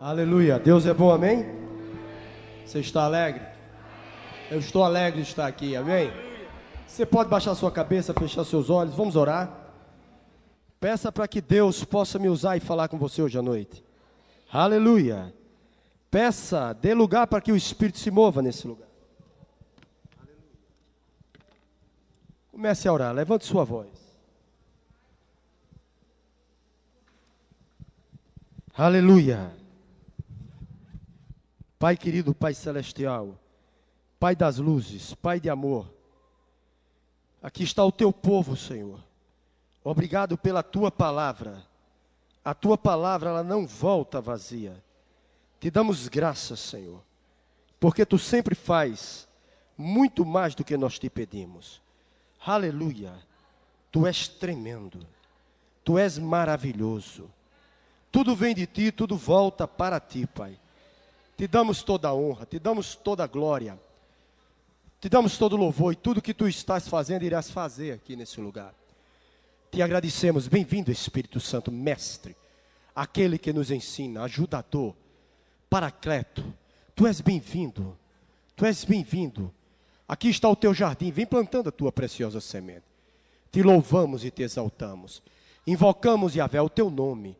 Aleluia. Deus é bom, amém? Você está alegre? Eu estou alegre de estar aqui, amém? Você pode baixar sua cabeça, fechar seus olhos, vamos orar. Peça para que Deus possa me usar e falar com você hoje à noite. Aleluia. Peça, dê lugar para que o Espírito se mova nesse lugar. Comece a orar, levante sua voz. Aleluia. Pai querido, Pai celestial, Pai das luzes, Pai de amor, aqui está o teu povo, Senhor. Obrigado pela tua palavra. A tua palavra ela não volta vazia. Te damos graças, Senhor, porque tu sempre faz muito mais do que nós te pedimos. Aleluia. Tu és tremendo. Tu és maravilhoso. Tudo vem de ti, tudo volta para ti, Pai. Te damos toda a honra, te damos toda a glória, te damos todo o louvor e tudo que tu estás fazendo irás fazer aqui nesse lugar. Te agradecemos, bem-vindo Espírito Santo, mestre, aquele que nos ensina, ajudador, paracleto. Tu és bem-vindo, tu és bem-vindo. Aqui está o teu jardim, vem plantando a tua preciosa semente. Te louvamos e te exaltamos. Invocamos, Yahvé, o teu nome.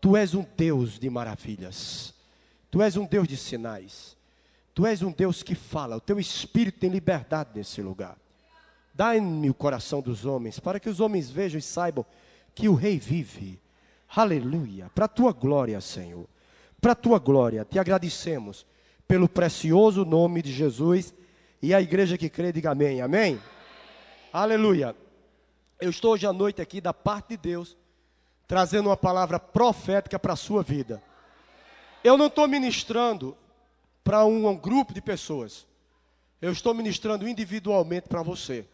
Tu és um Deus de maravilhas. Tu és um Deus de sinais. Tu és um Deus que fala. O teu espírito tem liberdade nesse lugar. Dá-me o coração dos homens, para que os homens vejam e saibam que o Rei vive. Aleluia. Para a tua glória, Senhor. Para a tua glória. Te agradecemos pelo precioso nome de Jesus. E a igreja que crê, diga amém. Amém? Aleluia. Eu estou hoje à noite aqui da parte de Deus, trazendo uma palavra profética para a sua vida. Eu não estou ministrando para um, um, grupo de pessoas. Eu estou ministrando individualmente para você.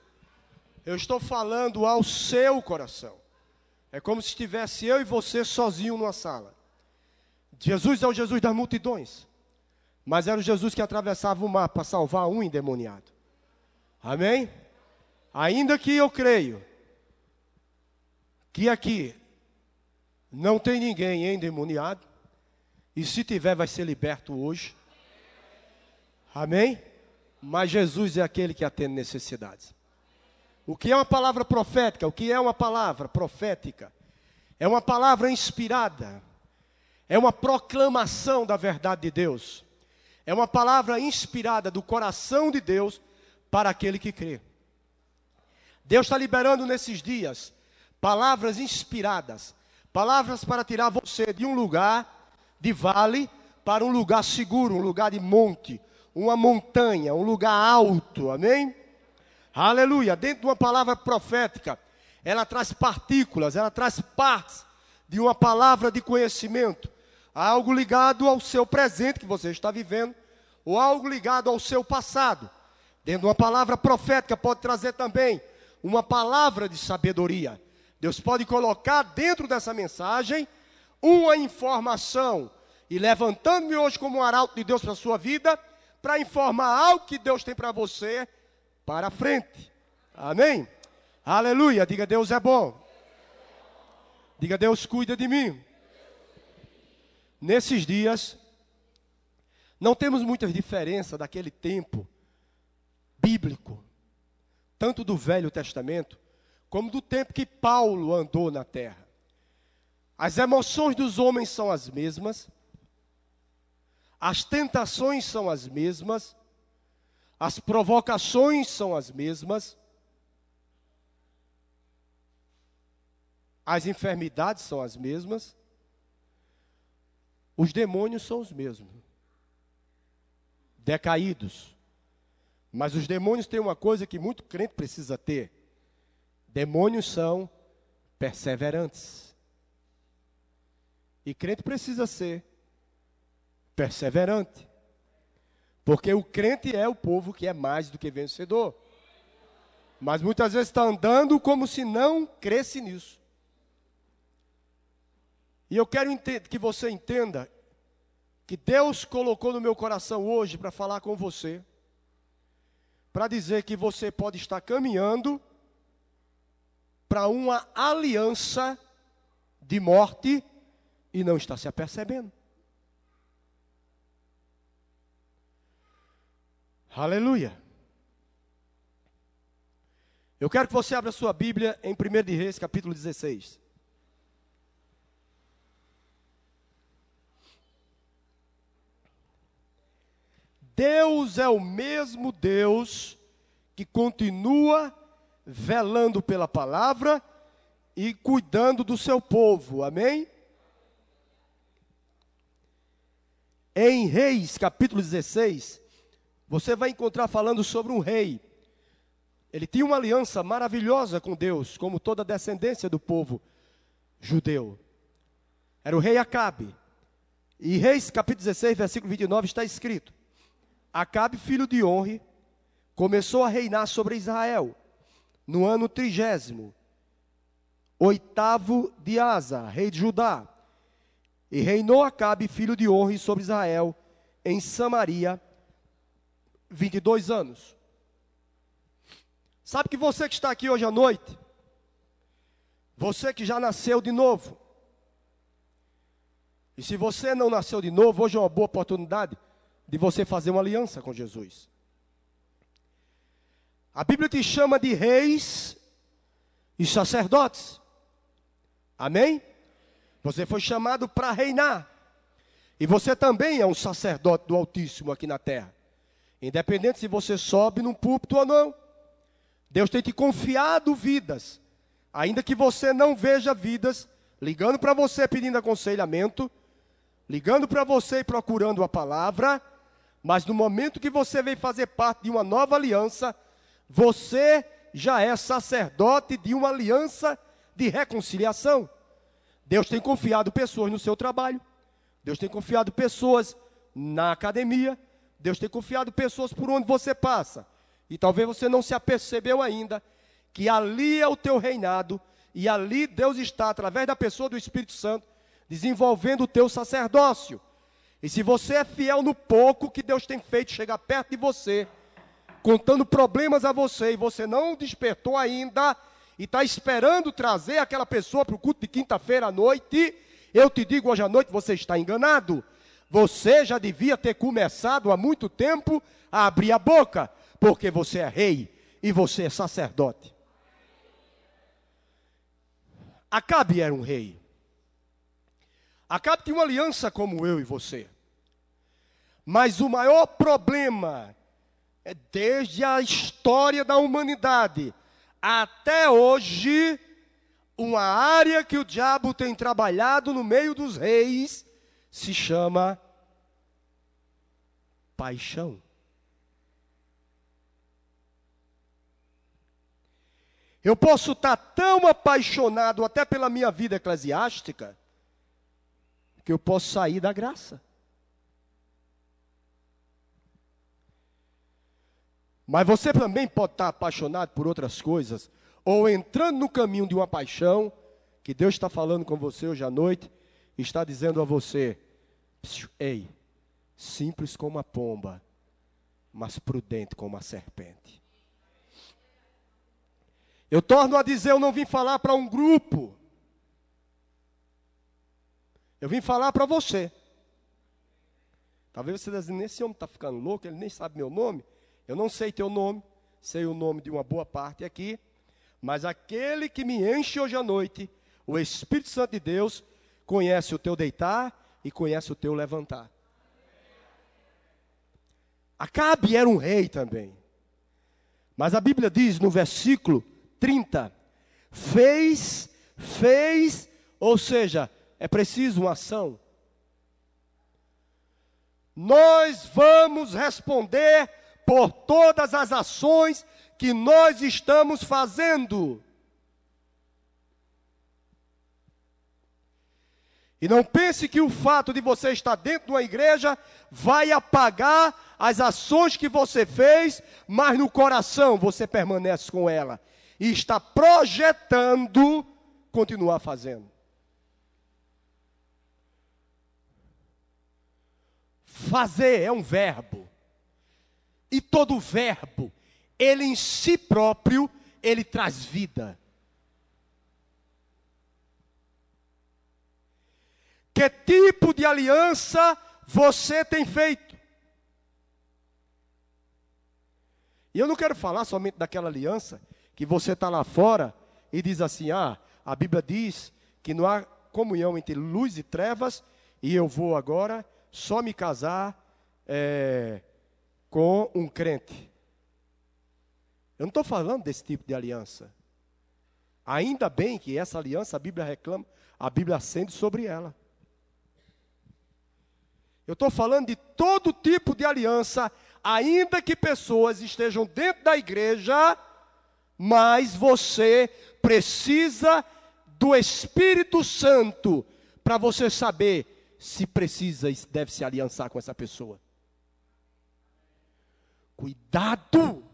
Eu estou falando ao seu coração. É como se estivesse eu e você sozinho numa sala. Jesus é o Jesus das multidões. Mas era o Jesus que atravessava o mar para salvar um endemoniado. Amém? Ainda que eu creio que aqui não tem ninguém endemoniado, e se tiver, vai ser liberto hoje. Amém? Mas Jesus é aquele que atende necessidades. O que é uma palavra profética? O que é uma palavra profética? É uma palavra inspirada. É uma proclamação da verdade de Deus. É uma palavra inspirada do coração de Deus para aquele que crê. Deus está liberando nesses dias palavras inspiradas, palavras para tirar você de um lugar de vale para um lugar seguro, um lugar de monte, uma montanha, um lugar alto, amém? Aleluia. Dentro de uma palavra profética, ela traz partículas, ela traz partes de uma palavra de conhecimento, algo ligado ao seu presente que você está vivendo, ou algo ligado ao seu passado. Dentro de uma palavra profética pode trazer também uma palavra de sabedoria. Deus pode colocar dentro dessa mensagem uma informação e levantando-me hoje como um arauto de Deus para a sua vida, para informar algo que Deus tem para você para frente. Amém? Aleluia. Diga Deus é bom. Diga Deus cuida de mim. Nesses dias, não temos muita diferença daquele tempo bíblico, tanto do Velho Testamento, como do tempo que Paulo andou na terra. As emoções dos homens são as mesmas, as tentações são as mesmas, as provocações são as mesmas, as enfermidades são as mesmas, os demônios são os mesmos, decaídos. Mas os demônios têm uma coisa que muito crente precisa ter: demônios são perseverantes. E crente precisa ser perseverante. Porque o crente é o povo que é mais do que vencedor. Mas muitas vezes está andando como se não cresce nisso. E eu quero que você entenda que Deus colocou no meu coração hoje para falar com você, para dizer que você pode estar caminhando para uma aliança de morte e não está se apercebendo. Aleluia. Eu quero que você abra sua Bíblia em 1 de Reis, capítulo 16. Deus é o mesmo Deus que continua velando pela palavra e cuidando do seu povo, amém? Em Reis, capítulo 16, você vai encontrar falando sobre um rei. Ele tinha uma aliança maravilhosa com Deus, como toda a descendência do povo judeu. Era o rei Acabe. E Reis, capítulo 16, versículo 29, está escrito: Acabe, filho de Honre, começou a reinar sobre Israel no ano trigésimo, oitavo de Asa, rei de Judá. E reinou Acabe, filho de Honre, sobre Israel, em Samaria, 22 anos. Sabe que você que está aqui hoje à noite, você que já nasceu de novo, e se você não nasceu de novo, hoje é uma boa oportunidade de você fazer uma aliança com Jesus. A Bíblia te chama de reis e sacerdotes. Amém? Você foi chamado para reinar. E você também é um sacerdote do Altíssimo aqui na terra. Independente se você sobe num púlpito ou não. Deus tem te confiado vidas. Ainda que você não veja vidas, ligando para você pedindo aconselhamento, ligando para você e procurando a palavra, mas no momento que você vem fazer parte de uma nova aliança, você já é sacerdote de uma aliança de reconciliação. Deus tem confiado pessoas no seu trabalho, Deus tem confiado pessoas na academia, Deus tem confiado pessoas por onde você passa. E talvez você não se apercebeu ainda que ali é o teu reinado e ali Deus está através da pessoa do Espírito Santo desenvolvendo o teu sacerdócio. E se você é fiel no pouco que Deus tem feito chegar perto de você, contando problemas a você, e você não despertou ainda, e está esperando trazer aquela pessoa para o culto de quinta-feira à noite, eu te digo hoje à noite, você está enganado. Você já devia ter começado há muito tempo a abrir a boca, porque você é rei e você é sacerdote. Acabe era um rei. Acabe tinha uma aliança como eu e você. Mas o maior problema é desde a história da humanidade até hoje, uma área que o diabo tem trabalhado no meio dos reis se chama paixão. Eu posso estar tão apaixonado até pela minha vida eclesiástica que eu posso sair da graça. Mas você também pode estar apaixonado por outras coisas, ou entrando no caminho de uma paixão, que Deus está falando com você hoje à noite, e está dizendo a você: ei, simples como a pomba, mas prudente como a serpente. Eu torno a dizer: eu não vim falar para um grupo, eu vim falar para você. Talvez você diga, assim, esse homem está ficando louco, ele nem sabe meu nome. Eu não sei teu nome, sei o nome de uma boa parte aqui, mas aquele que me enche hoje à noite, o Espírito Santo de Deus, conhece o teu deitar e conhece o teu levantar. Acabe era um rei também. Mas a Bíblia diz no versículo 30: fez, fez, ou seja, é preciso uma ação. Nós vamos responder por todas as ações que nós estamos fazendo. E não pense que o fato de você estar dentro de uma igreja vai apagar as ações que você fez, mas no coração você permanece com ela e está projetando continuar fazendo. Fazer é um verbo. E todo verbo, ele em si próprio, ele traz vida. Que tipo de aliança você tem feito? E eu não quero falar somente daquela aliança que você está lá fora e diz assim: ah, a Bíblia diz que não há comunhão entre luz e trevas, e eu vou agora só me casar é, com um crente. Eu não estou falando desse tipo de aliança. Ainda bem que essa aliança a Bíblia reclama, a Bíblia acende sobre ela. Eu estou falando de todo tipo de aliança, ainda que pessoas estejam dentro da igreja, mas você precisa do Espírito Santo para você saber se precisa e deve se aliançar com essa pessoa. Cuidado!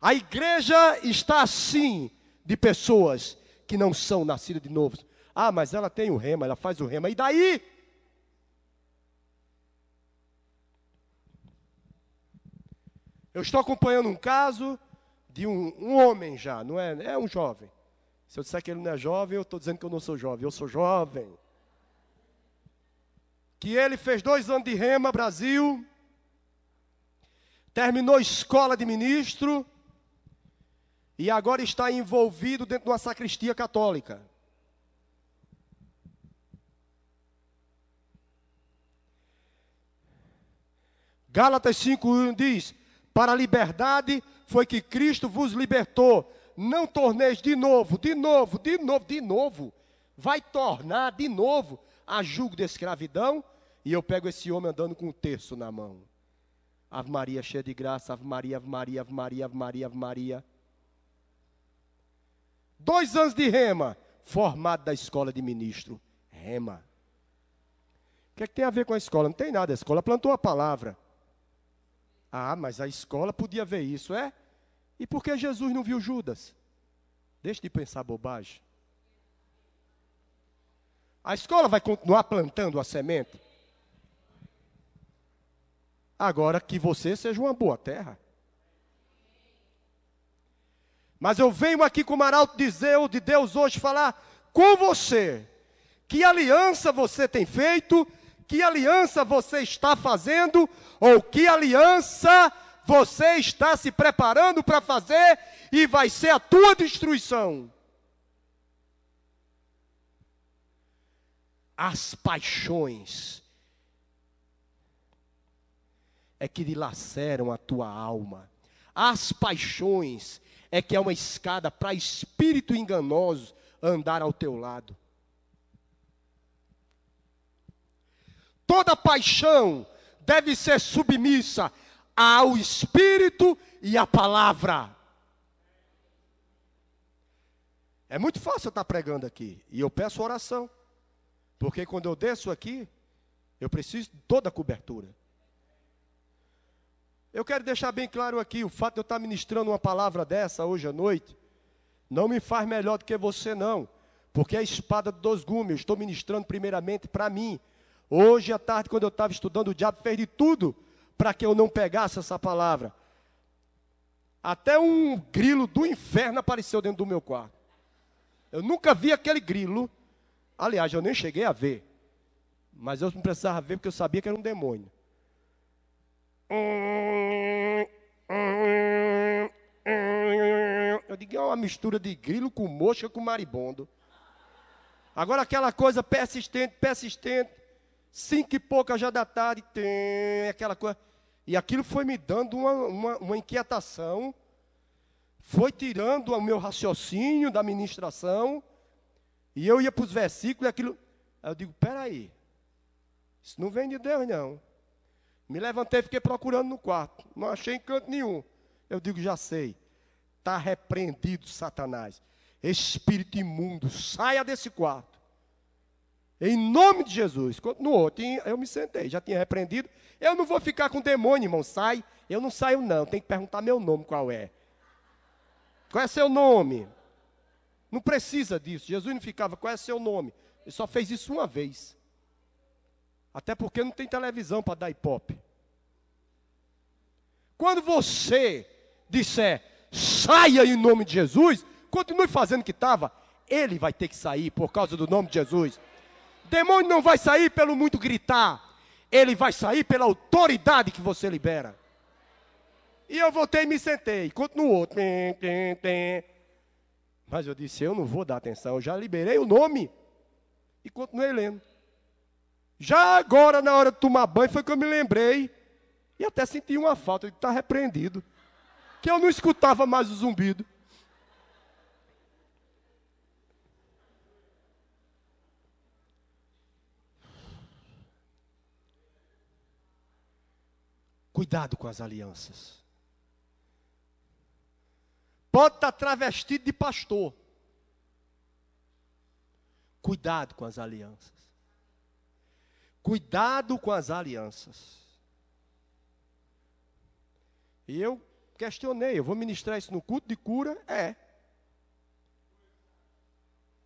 A igreja está assim de pessoas que não são nascidas de novo. Ah, mas ela tem o rema, ela faz o rema. E daí? Eu estou acompanhando um caso de um, um, homem já, não é? É um jovem. Se eu disser que ele não é jovem, eu estou dizendo que eu não sou jovem. Eu sou jovem. Que ele fez dois anos de rema, Brasil. Terminou escola de ministro. E agora está envolvido dentro de uma sacristia católica. Gálatas 5:1 diz: Para a liberdade foi que Cristo vos libertou. Não torneis de novo, de novo, de novo, de novo. Vai tornar de novo a julgo de escravidão. E eu pego esse homem andando com um terço na mão. Ave Maria, cheia de graça, Ave Maria, Ave Maria, Ave Maria, Ave Maria, Ave Maria. Dois anos de rema, formado da escola de ministro. Rema. O que, é que tem a ver com a escola? Não tem nada, a escola plantou a palavra. Ah, mas a escola podia ver isso, é? E por que Jesus não viu Judas? Deixe de pensar bobagem. A escola vai continuar plantando a semente. Agora que você seja uma boa terra. Mas eu venho aqui com o Maralto dizer, de Deus hoje falar com você. Que aliança você tem feito que aliança você está fazendo ou que aliança você está se preparando para fazer e vai ser a tua destruição. As paixões é que dilaceram a tua alma. As paixões é que é uma escada para espírito enganoso andar ao teu lado. Toda paixão deve ser submissa ao Espírito e à palavra. É muito fácil eu estar pregando aqui. E eu peço oração. Porque quando eu desço aqui, eu preciso de toda a cobertura. Eu quero deixar bem claro aqui: o fato de eu estar ministrando uma palavra dessa hoje à noite, não me faz melhor do que você, não. Porque é a espada dos gumes. Eu estou ministrando primeiramente para mim Hoje à tarde, quando eu estava estudando, o diabo fez de tudo para que eu não pegasse essa palavra. Até um grilo do inferno apareceu dentro do meu quarto. Eu nunca vi aquele grilo. Aliás, eu nem cheguei a ver. Mas eu não precisava ver porque eu sabia que era um demônio. Eu digo, é uma mistura de grilo com mosca com maribondo. Agora aquela coisa persistente, persistente cinco e pouca já da tarde, tem aquela coisa. E aquilo foi me dando uma, uma, uma inquietação, foi tirando o meu raciocínio da ministração, e eu ia para os versículos e aquilo. Aí eu digo: peraí, isso não vem de Deus, não. Me levantei e fiquei procurando no quarto, não achei em canto nenhum. Eu digo: já sei, está repreendido, Satanás. Espírito imundo, saia desse quarto. Em nome de Jesus. Continuou. Eu me sentei, já tinha repreendido. Eu não vou ficar com demônio, irmão. Sai. Eu não saio, não. Tem que perguntar meu nome qual é. Qual é seu nome? Não precisa disso. Jesus não ficava, qual é seu nome? Ele só fez isso uma vez. Até porque não tem televisão para dar hipop. Quando você disser, saia em nome de Jesus, continue fazendo o que estava, ele vai ter que sair por causa do nome de Jesus. Demônio não vai sair pelo muito gritar. ele vai sair pela autoridade que você libera. E eu voltei e me sentei. Continuou. Tem, tem, tem. Mas eu disse: eu não vou dar atenção. Eu já liberei o nome. E continuei lendo. Já agora, na hora de tomar banho, foi que eu me lembrei. E até senti uma falta de estar repreendido. Que eu não escutava mais o zumbido. Cuidado com as alianças. Pode estar travestido de pastor. Cuidado com as alianças. Cuidado com as alianças. E eu questionei, eu vou ministrar isso no culto de cura? É.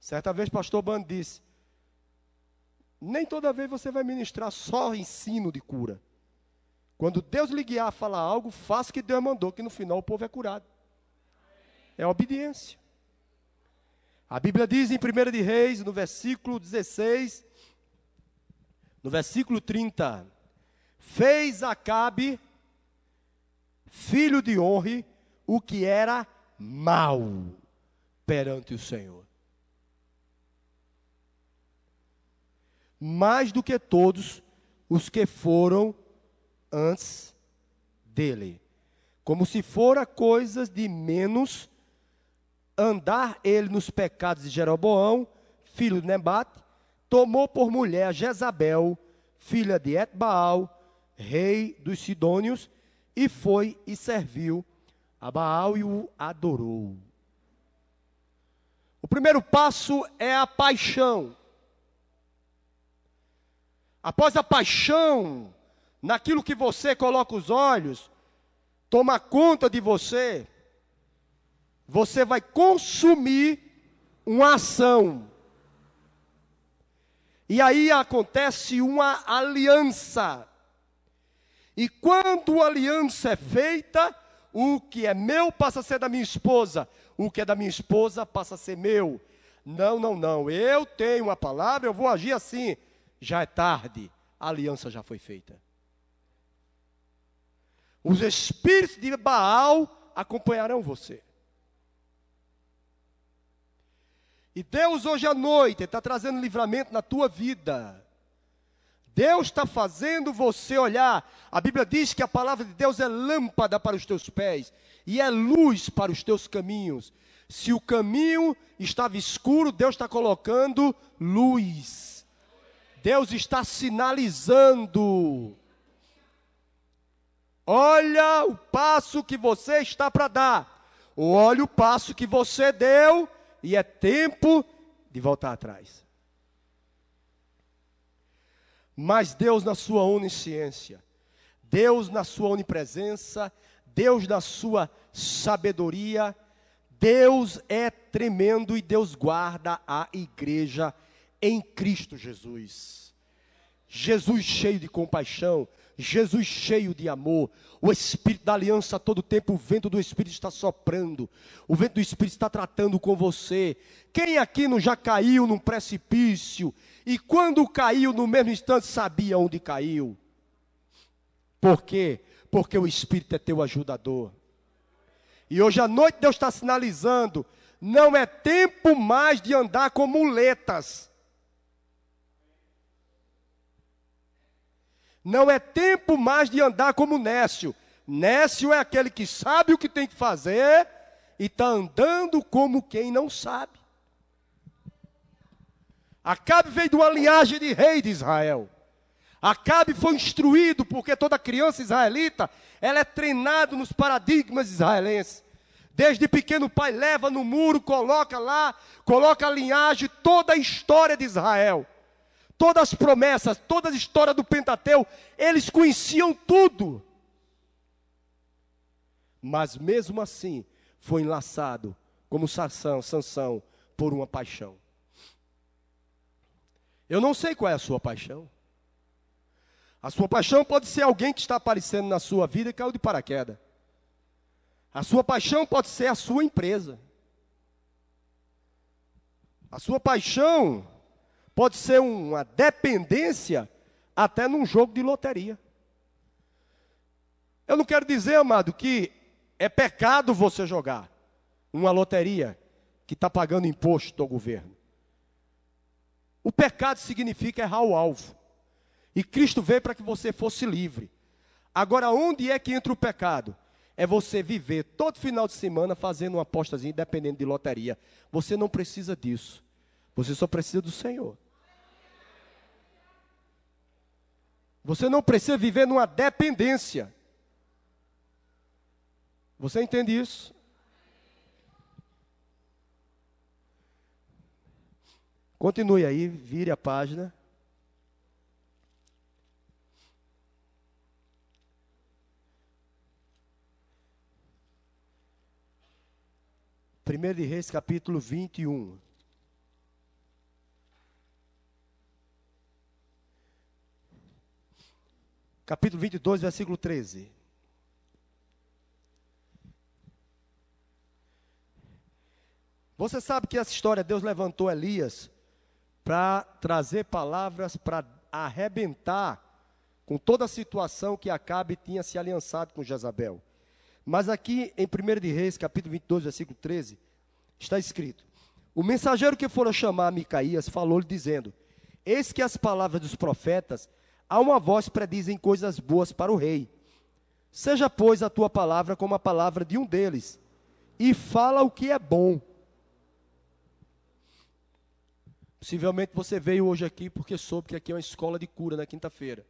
Certa vez, pastor Bando disse: Nem toda vez você vai ministrar só ensino de cura. Quando Deus lhe guiar a falar algo, faça o que Deus mandou, que no final o povo é curado. É obediência. A Bíblia diz em 1 de Reis, no versículo 16, no versículo 30, fez Acabe, filho de Honre, o que era mal perante o Senhor. Mais do que todos os que foram antes dele. Como se fora coisas de menos andar ele nos pecados de Jeroboão, filho de Nebate, tomou por mulher Jezabel, filha de Etbaal, rei dos Sidônios, e foi e serviu a Baal e o adorou. O primeiro passo é a paixão. Após a paixão, naquilo que você coloca os olhos, toma conta de você, você vai consumir uma ação. E aí acontece uma aliança. E quando a aliança é feita, o que é meu passa a ser da minha esposa, o que é da minha esposa passa a ser meu. Não, não, não. Eu tenho uma palavra, eu vou agir assim. Já é tarde, a aliança já foi feita. Os espíritos de Baal acompanharão você. E Deus hoje à noite está trazendo livramento na tua vida. Deus está fazendo você olhar. A Bíblia diz que a palavra de Deus é lâmpada para os teus pés e é luz para os teus caminhos. Se o caminho estava escuro, Deus está colocando luz. Deus está sinalizando. Olha o passo que você está para dar. Olha o passo que você deu e é tempo de voltar atrás. Mas Deus, na sua onisciência, Deus na sua onipresença, Deus na sua sabedoria, Deus é tremendo e Deus guarda a igreja em Cristo Jesus. Jesus cheio de compaixão, Jesus cheio de amor, o Espírito da aliança a todo tempo, o vento do Espírito está soprando, o vento do Espírito está tratando com você. Quem aqui não já caiu num precipício e quando caiu no mesmo instante sabia onde caiu? Por quê? Porque o Espírito é teu ajudador. E hoje à noite Deus está sinalizando: não é tempo mais de andar com muletas. Não é tempo mais de andar como Nécio. Nécio é aquele que sabe o que tem que fazer e está andando como quem não sabe. Acabe veio de uma linhagem de rei de Israel. Acabe foi instruído, porque toda criança israelita, ela é treinada nos paradigmas israelenses. Desde pequeno o pai leva no muro, coloca lá, coloca a linhagem, toda a história de Israel todas as promessas, toda a história do Pentateu, eles conheciam tudo. Mas mesmo assim, foi enlaçado, como Sansão, Sansão, por uma paixão. Eu não sei qual é a sua paixão. A sua paixão pode ser alguém que está aparecendo na sua vida e caiu de paraquedas. A sua paixão pode ser a sua empresa. A sua paixão pode ser uma dependência até num jogo de loteria. Eu não quero dizer, amado, que é pecado você jogar uma loteria que está pagando imposto ao governo. O pecado significa errar o alvo. E Cristo veio para que você fosse livre. Agora, onde é que entra o pecado? É você viver todo final de semana fazendo uma apostazinha dependendo de loteria. Você não precisa disso. Você só precisa do Senhor. Você não precisa viver numa dependência. Você entende isso? Continue aí, vire a página. Primeiro de Reis, capítulo 21. Capítulo 22, versículo 13. Você sabe que essa história, Deus levantou Elias para trazer palavras para arrebentar com toda a situação que Acabe tinha se aliançado com Jezabel. Mas aqui em 1 de Reis, capítulo 22, versículo 13, está escrito: O mensageiro que fora chamar Micaías falou-lhe dizendo: Eis que as palavras dos profetas, a uma voz predizem coisas boas para o rei. Seja, pois, a tua palavra como a palavra de um deles, e fala o que é bom Possivelmente você veio hoje aqui porque soube que aqui é uma escola de cura na quinta-feira.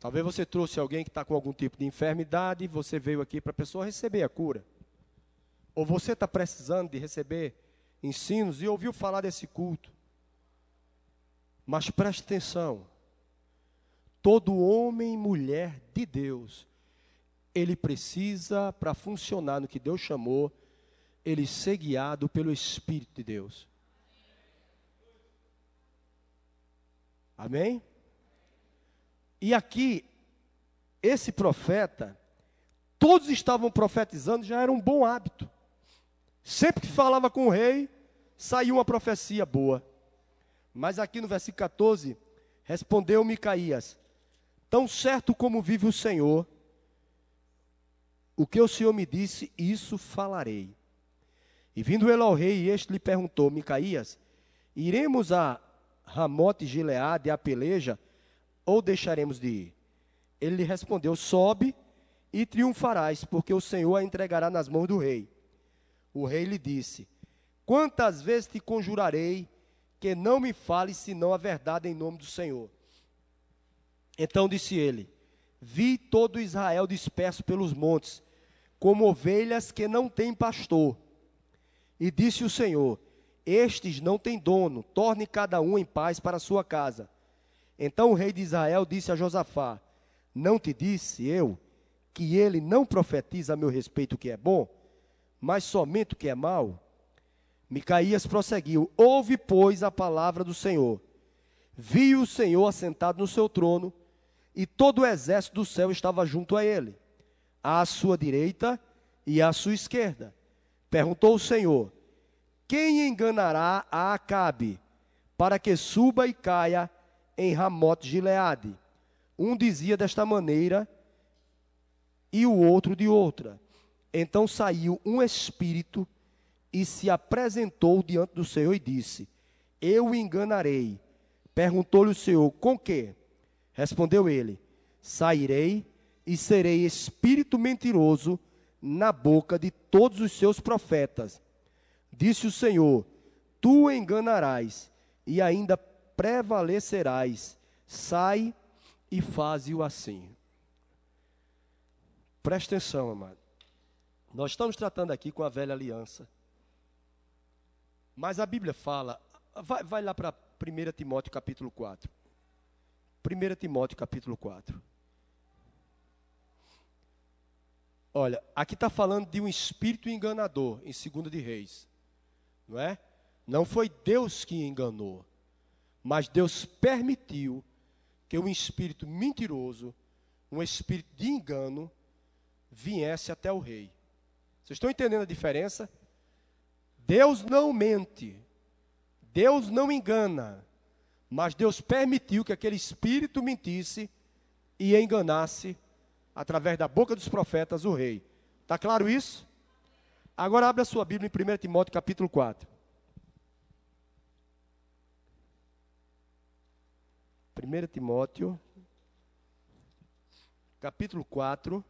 Talvez você trouxe alguém que está com algum tipo de enfermidade, você veio aqui para a pessoa receber a cura. Ou você está precisando de receber ensinos e ouviu falar desse culto. Mas preste atenção: todo homem e mulher de Deus, ele precisa, para funcionar no que Deus chamou, ele ser guiado pelo Espírito de Deus. Amém? E aqui, esse profeta, todos estavam profetizando, já era um bom hábito. Sempre que falava com o rei, saía uma profecia boa. Mas aqui no versículo 14, respondeu Micaías: Tão certo como vive o Senhor, o que o Senhor me disse, isso falarei. E vindo ele ao rei, este lhe perguntou: Micaías, iremos a Ramote Gileade, a peleja, ou deixaremos de ir? Ele lhe respondeu: Sobe e triunfarás, porque o Senhor a entregará nas mãos do rei. O rei lhe disse: Quantas vezes te conjurarei que não me fales senão a verdade em nome do Senhor? Então disse ele: Vi todo Israel disperso pelos montes, como ovelhas que não têm pastor. E disse o Senhor: Estes não têm dono, torne cada um em paz para a sua casa. Então o rei de Israel disse a Josafá: Não te disse eu que ele não profetiza a meu respeito o que é bom, mas somente o que é mal? Micaías prosseguiu: Ouve, pois, a palavra do Senhor. Viu o Senhor assentado no seu trono, e todo o exército do céu estava junto a ele, à sua direita e à sua esquerda. Perguntou o Senhor: Quem enganará a Acabe para que suba e caia em Ramote Gileade? Um dizia desta maneira e o outro de outra. Então saiu um espírito e se apresentou diante do Senhor e disse: Eu enganarei. Perguntou-lhe o Senhor: Com que? Respondeu ele: Sairei e serei espírito mentiroso na boca de todos os seus profetas. Disse o Senhor: Tu enganarás e ainda prevalecerás. Sai e faze-o assim. Presta atenção, amado. Nós estamos tratando aqui com a velha aliança. Mas a Bíblia fala, vai, vai lá para 1 Timóteo capítulo 4. 1 Timóteo capítulo 4. Olha, aqui está falando de um espírito enganador, em 2 de Reis. Não é? Não foi Deus que enganou, mas Deus permitiu que um espírito mentiroso, um espírito de engano, viesse até o rei. Vocês estão entendendo a diferença? Deus não mente, Deus não engana, Mas Deus permitiu que aquele espírito mentisse e enganasse, através da boca dos profetas, o rei. Está claro isso? Agora abra a sua Bíblia em 1 Timóteo capítulo 4. 1 Timóteo, capítulo 4,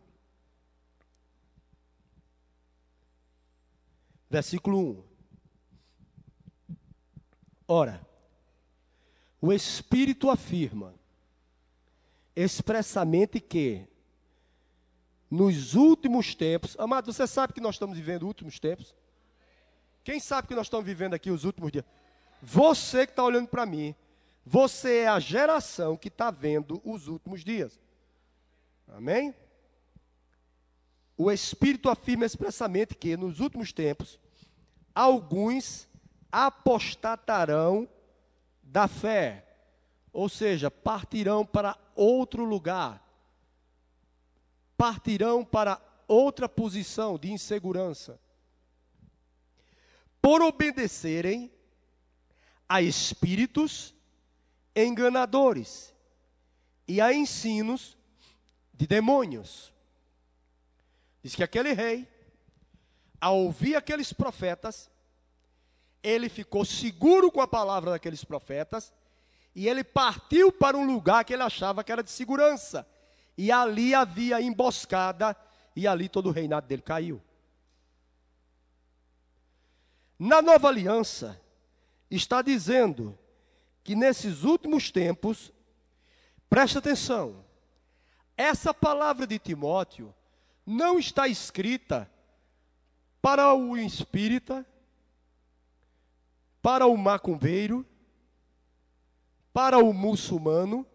versículo 1. Ora, o Espírito afirma expressamente que, nos últimos tempos, amado, você sabe que nós estamos vivendo últimos tempos? Quem sabe que nós estamos vivendo aqui os últimos dias? Você que está olhando para mim, você é a geração que está vendo os últimos dias. Amém? O Espírito afirma expressamente que nos últimos tempos, alguns apostatarão da fé, ou seja, partirão para outro lugar, partirão para outra posição de insegurança, por obedecerem a espíritos enganadores e a ensinos de demônios. Diz que aquele rei, ao ouvir aqueles profetas, ele ficou seguro com a palavra daqueles profetas e ele partiu para um lugar que ele achava que era de segurança. E ali havia emboscada e ali todo o reinado dele caiu. Na nova aliança, está dizendo que nesses últimos tempos, preste atenção, essa palavra de Timóteo não está escrita para o espírita, para o macumbeiro, para o muçulmano.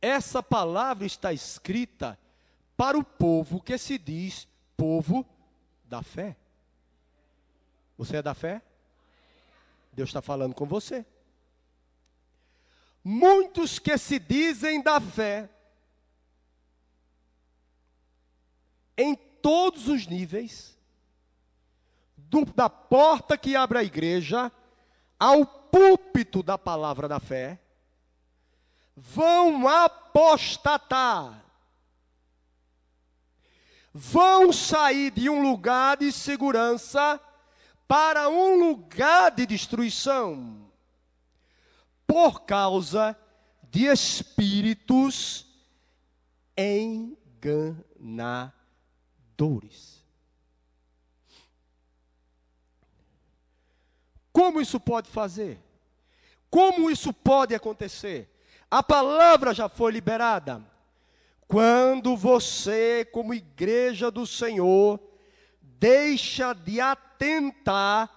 Essa palavra está escrita para o povo que se diz povo da fé. Você é da fé? Deus está falando com você. Muitos que se dizem da fé, em todos os níveis, do, da porta que abre a igreja ao púlpito da palavra da fé, vão apostatar, vão sair de um lugar de segurança para um lugar de destruição por causa de espíritos Como isso pode fazer? Como isso pode acontecer? A palavra já foi liberada. Quando você, como igreja do Senhor, deixa de atentar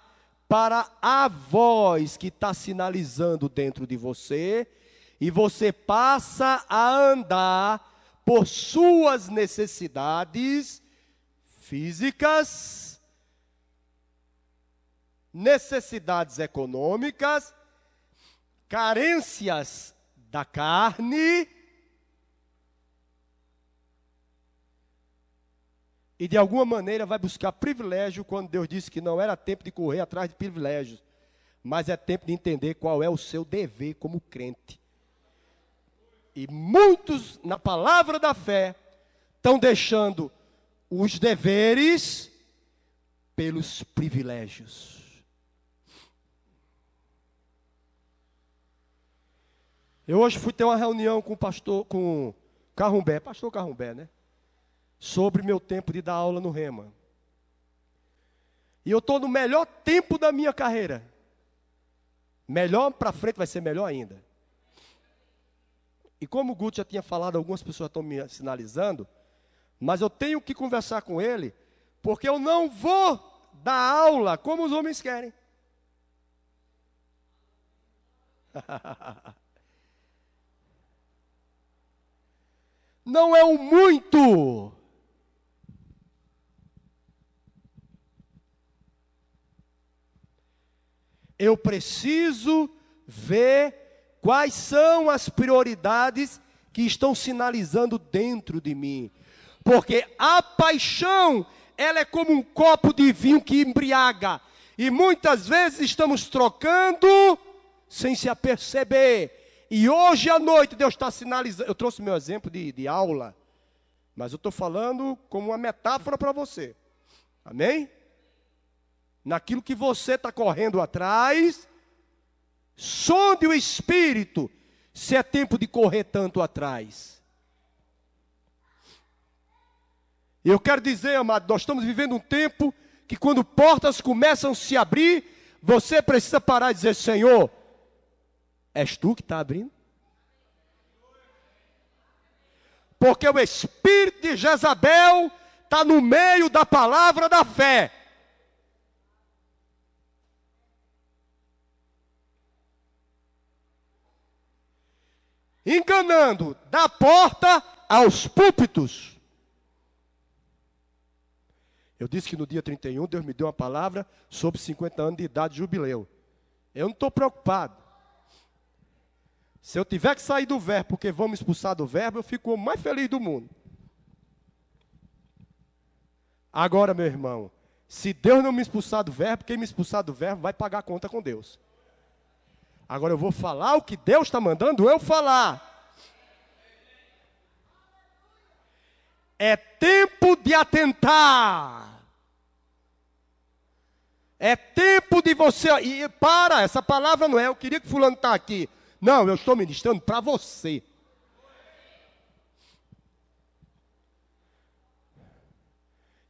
para a voz que está sinalizando dentro de você, e você passa a andar por suas necessidades físicas, necessidades econômicas, carências da carne, e de alguma maneira vai buscar privilégio quando Deus disse que não era tempo de correr atrás de privilégios, mas é tempo de entender qual é o seu dever como crente. E muitos, na palavra da fé, estão deixando os deveres pelos privilégios. Eu hoje fui ter uma reunião com o pastor, com Carrumbé, pastor Carrumbé, né? sobre meu tempo de dar aula no Rema. E eu estou no melhor tempo da minha carreira. Melhor para frente vai ser melhor ainda. E como o Guto já tinha falado, algumas pessoas estão me sinalizando, mas eu tenho que conversar com ele, porque eu não vou dar aula como os homens querem. não é o muito Eu preciso ver quais são as prioridades que estão sinalizando dentro de mim. Porque a paixão, ela é como um copo de vinho que embriaga. E muitas vezes estamos trocando sem se aperceber. E hoje à noite Deus está sinalizando. Eu trouxe meu exemplo de, de aula, mas eu estou falando como uma metáfora para você. Amém? Naquilo que você está correndo atrás, sonde o espírito, se é tempo de correr tanto atrás. Eu quero dizer, amado, nós estamos vivendo um tempo que quando portas começam a se abrir, você precisa parar e dizer: Senhor, és tu que está abrindo? Porque o espírito de Jezabel está no meio da palavra da fé. Enganando da porta aos púlpitos. Eu disse que no dia 31 Deus me deu uma palavra sobre 50 anos de idade de jubileu. Eu não estou preocupado. Se eu tiver que sair do verbo porque vão me expulsar do verbo, eu fico o mais feliz do mundo. Agora, meu irmão, se Deus não me expulsar do verbo, quem me expulsar do verbo vai pagar a conta com Deus. Agora eu vou falar o que Deus está mandando eu falar. É tempo de atentar. É tempo de você. E para, essa palavra não é, eu queria que fulano está aqui. Não, eu estou ministrando para você.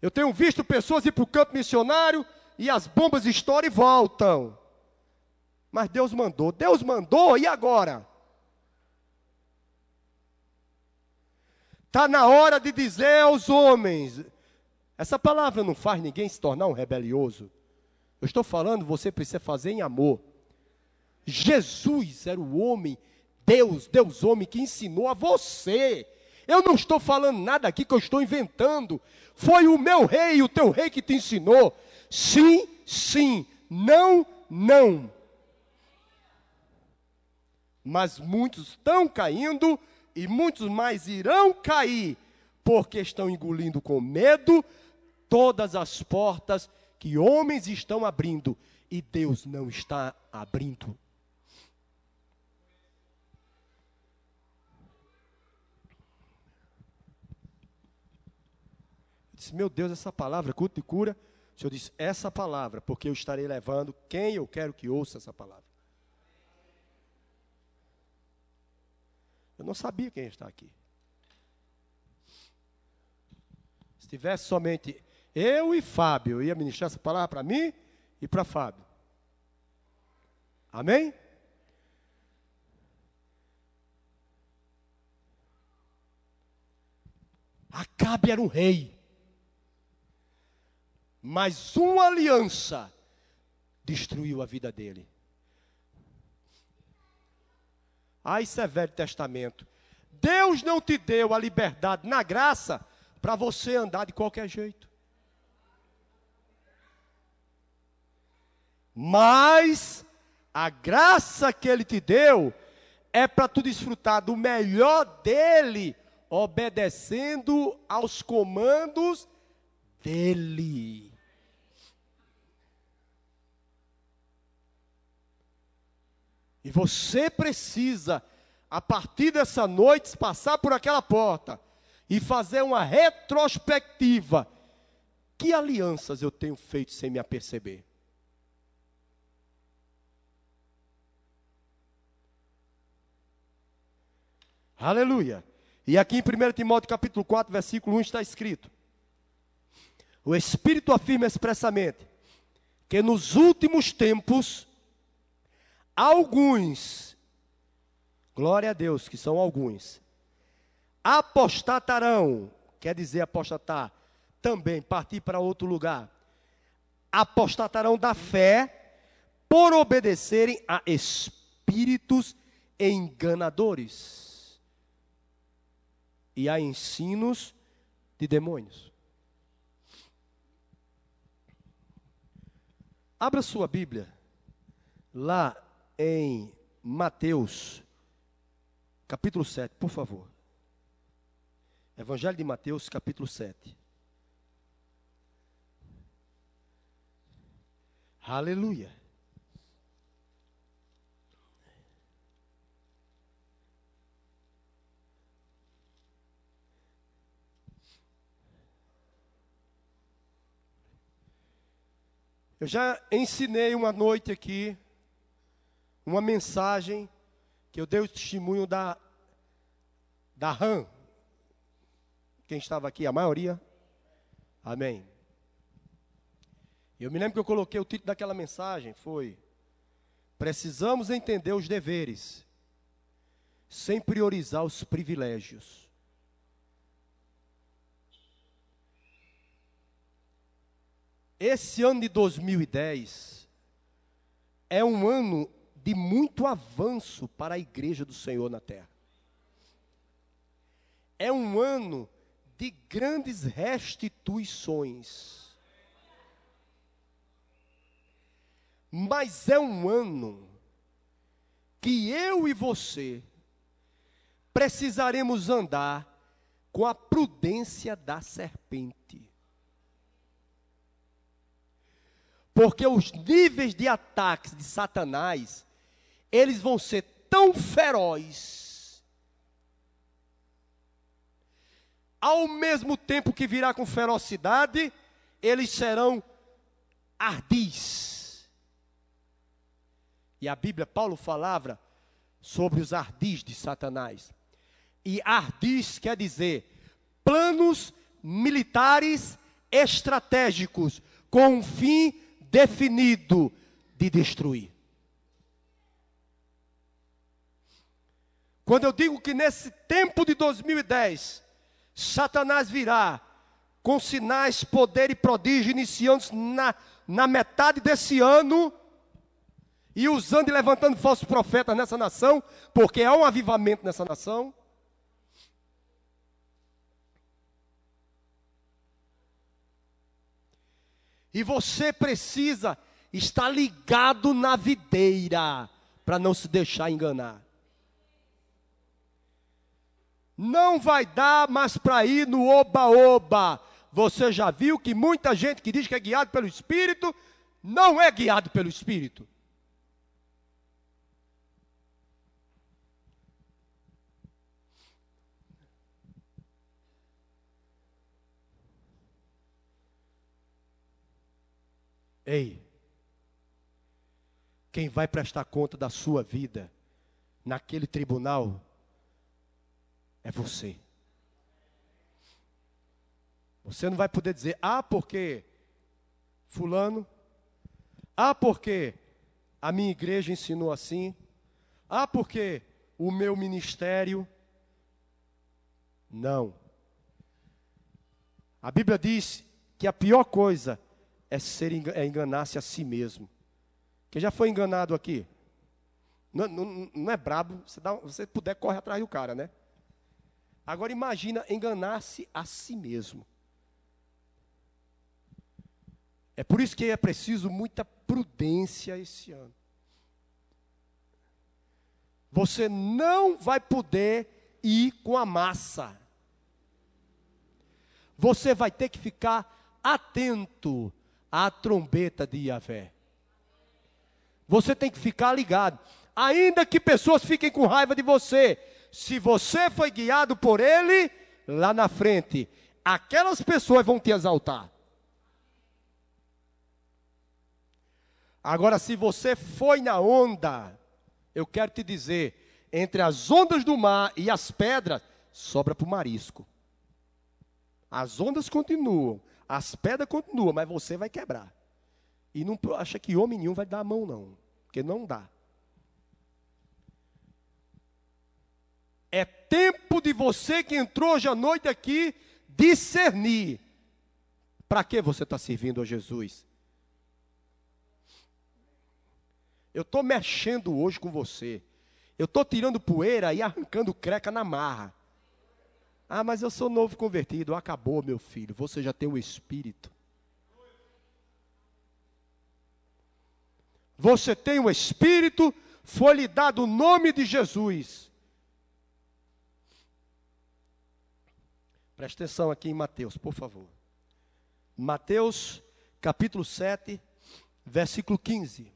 Eu tenho visto pessoas ir para o campo missionário e as bombas estouram e voltam. Mas Deus mandou, Deus mandou, e agora? Está na hora de dizer aos homens: essa palavra não faz ninguém se tornar um rebelioso. Eu estou falando, você precisa fazer em amor. Jesus era o homem, Deus, Deus homem, que ensinou a você. Eu não estou falando nada aqui que eu estou inventando. Foi o meu rei, o teu rei que te ensinou. Sim, sim. Não, não. Mas muitos estão caindo e muitos mais irão cair, porque estão engolindo com medo todas as portas que homens estão abrindo e Deus não está abrindo. Eu disse, meu Deus, essa palavra, culto de cura. O Senhor disse, essa palavra, porque eu estarei levando quem eu quero que ouça essa palavra. Eu não sabia quem está aqui. Se tivesse somente eu e Fábio, eu ia ministrar essa palavra para mim e para Fábio. Amém? Acabe era um rei. Mas uma aliança destruiu a vida dele. Ah, isso é Velho Testamento. Deus não te deu a liberdade na graça para você andar de qualquer jeito. Mas a graça que Ele te deu é para tu desfrutar do melhor dele, obedecendo aos comandos dele. E você precisa, a partir dessa noite, passar por aquela porta e fazer uma retrospectiva. Que alianças eu tenho feito sem me aperceber? Aleluia. E aqui em 1 Timóteo capítulo 4, versículo 1 está escrito: O Espírito afirma expressamente que nos últimos tempos alguns, glória a Deus, que são alguns, apostatarão, quer dizer apostatar, também partir para outro lugar, apostatarão da fé por obedecerem a espíritos enganadores e a ensinos de demônios. Abra sua Bíblia lá em Mateus, capítulo 7, por favor. Evangelho de Mateus, capítulo 7. Aleluia. Eu já ensinei uma noite aqui uma mensagem, que eu dei o testemunho da, da RAM. Quem estava aqui? A maioria? Amém. Eu me lembro que eu coloquei o título daquela mensagem, foi Precisamos entender os deveres, sem priorizar os privilégios. Esse ano de 2010 é um ano de muito avanço para a igreja do Senhor na terra. É um ano de grandes restituições. Mas é um ano que eu e você precisaremos andar com a prudência da serpente. Porque os níveis de ataques de Satanás, eles vão ser tão ferozes, ao mesmo tempo que virá com ferocidade, eles serão ardis. E a Bíblia, Paulo falava sobre os ardis de Satanás. E ardis quer dizer planos militares estratégicos com um fim definido de destruir. Quando eu digo que nesse tempo de 2010, Satanás virá com sinais, poder e prodígio iniciando na, na metade desse ano, e usando e levantando falsos profetas nessa nação, porque há um avivamento nessa nação. E você precisa estar ligado na videira para não se deixar enganar. Não vai dar mais para ir no oba-oba. Você já viu que muita gente que diz que é guiado pelo Espírito, não é guiado pelo Espírito. Ei, quem vai prestar conta da sua vida naquele tribunal é você. Você não vai poder dizer, ah, porque Fulano, ah, porque a minha igreja ensinou assim, ah, porque o meu ministério. Não. A Bíblia diz que a pior coisa é, ser, é enganar-se a si mesmo. Quem já foi enganado aqui? Não, não, não é brabo, você, dá, você puder, corre atrás do cara, né? Agora imagina enganar-se a si mesmo. É por isso que é preciso muita prudência esse ano. Você não vai poder ir com a massa. Você vai ter que ficar atento a trombeta de Yahvé. Você tem que ficar ligado. Ainda que pessoas fiquem com raiva de você, se você foi guiado por ele, lá na frente, aquelas pessoas vão te exaltar. Agora, se você foi na onda, eu quero te dizer, entre as ondas do mar e as pedras, sobra para o marisco. As ondas continuam, as pedras continuam, mas você vai quebrar. E não acha que homem nenhum vai dar a mão, não. Porque não dá. É tempo de você que entrou hoje à noite aqui discernir. Para que você está servindo a Jesus? Eu estou mexendo hoje com você. Eu estou tirando poeira e arrancando creca na marra. Ah, mas eu sou novo convertido. Acabou, meu filho. Você já tem o Espírito. Você tem o Espírito, foi lhe dado o nome de Jesus. Preste atenção aqui em Mateus, por favor. Mateus, capítulo 7, versículo 15.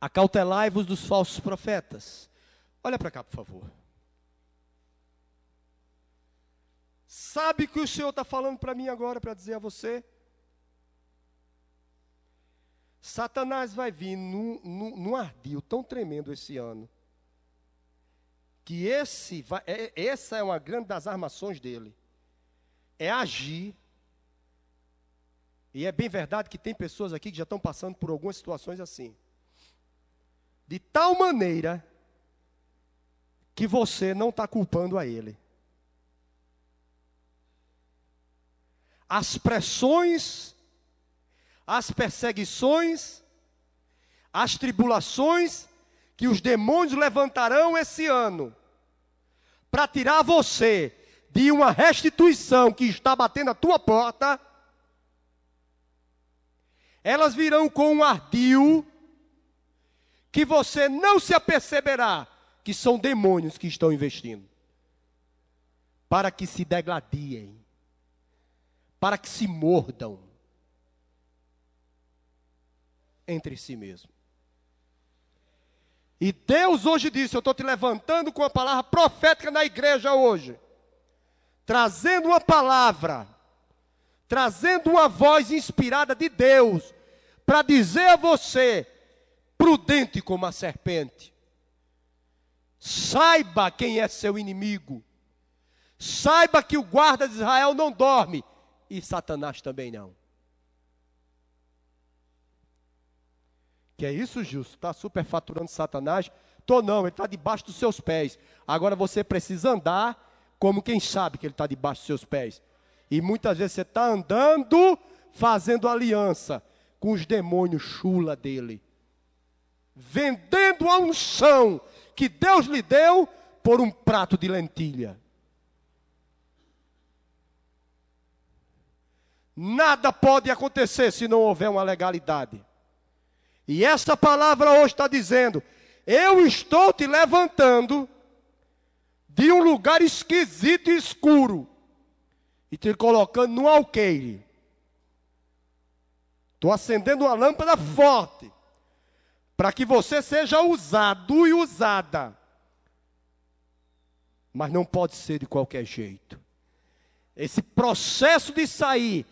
Acautelai-vos dos falsos profetas. Olha para cá, por favor. Sabe o que o Senhor está falando para mim agora, para dizer a você? Satanás vai vir num, num, num ardil tão tremendo esse ano, que esse vai, é, essa é uma grande das armações dele, é agir. E é bem verdade que tem pessoas aqui que já estão passando por algumas situações assim. De tal maneira que você não está culpando a ele. As pressões as perseguições, as tribulações que os demônios levantarão esse ano para tirar você de uma restituição que está batendo a tua porta, elas virão com um ardil que você não se aperceberá que são demônios que estão investindo. Para que se degladiem, para que se mordam. Entre si mesmo. E Deus hoje disse: Eu estou te levantando com a palavra profética na igreja hoje, trazendo uma palavra, trazendo uma voz inspirada de Deus, para dizer a você, prudente como a serpente, saiba quem é seu inimigo, saiba que o guarda de Israel não dorme. E Satanás também não. Que é isso, Justo? Está superfaturando Satanás? Tô não, ele está debaixo dos seus pés. Agora você precisa andar como quem sabe que ele está debaixo dos seus pés. E muitas vezes você está andando, fazendo aliança com os demônios chula dele. Vendendo a unção que Deus lhe deu por um prato de lentilha. Nada pode acontecer se não houver uma legalidade. E esta palavra hoje está dizendo: Eu estou te levantando de um lugar esquisito e escuro e te colocando no alqueire. Estou acendendo uma lâmpada forte para que você seja usado e usada. Mas não pode ser de qualquer jeito. Esse processo de sair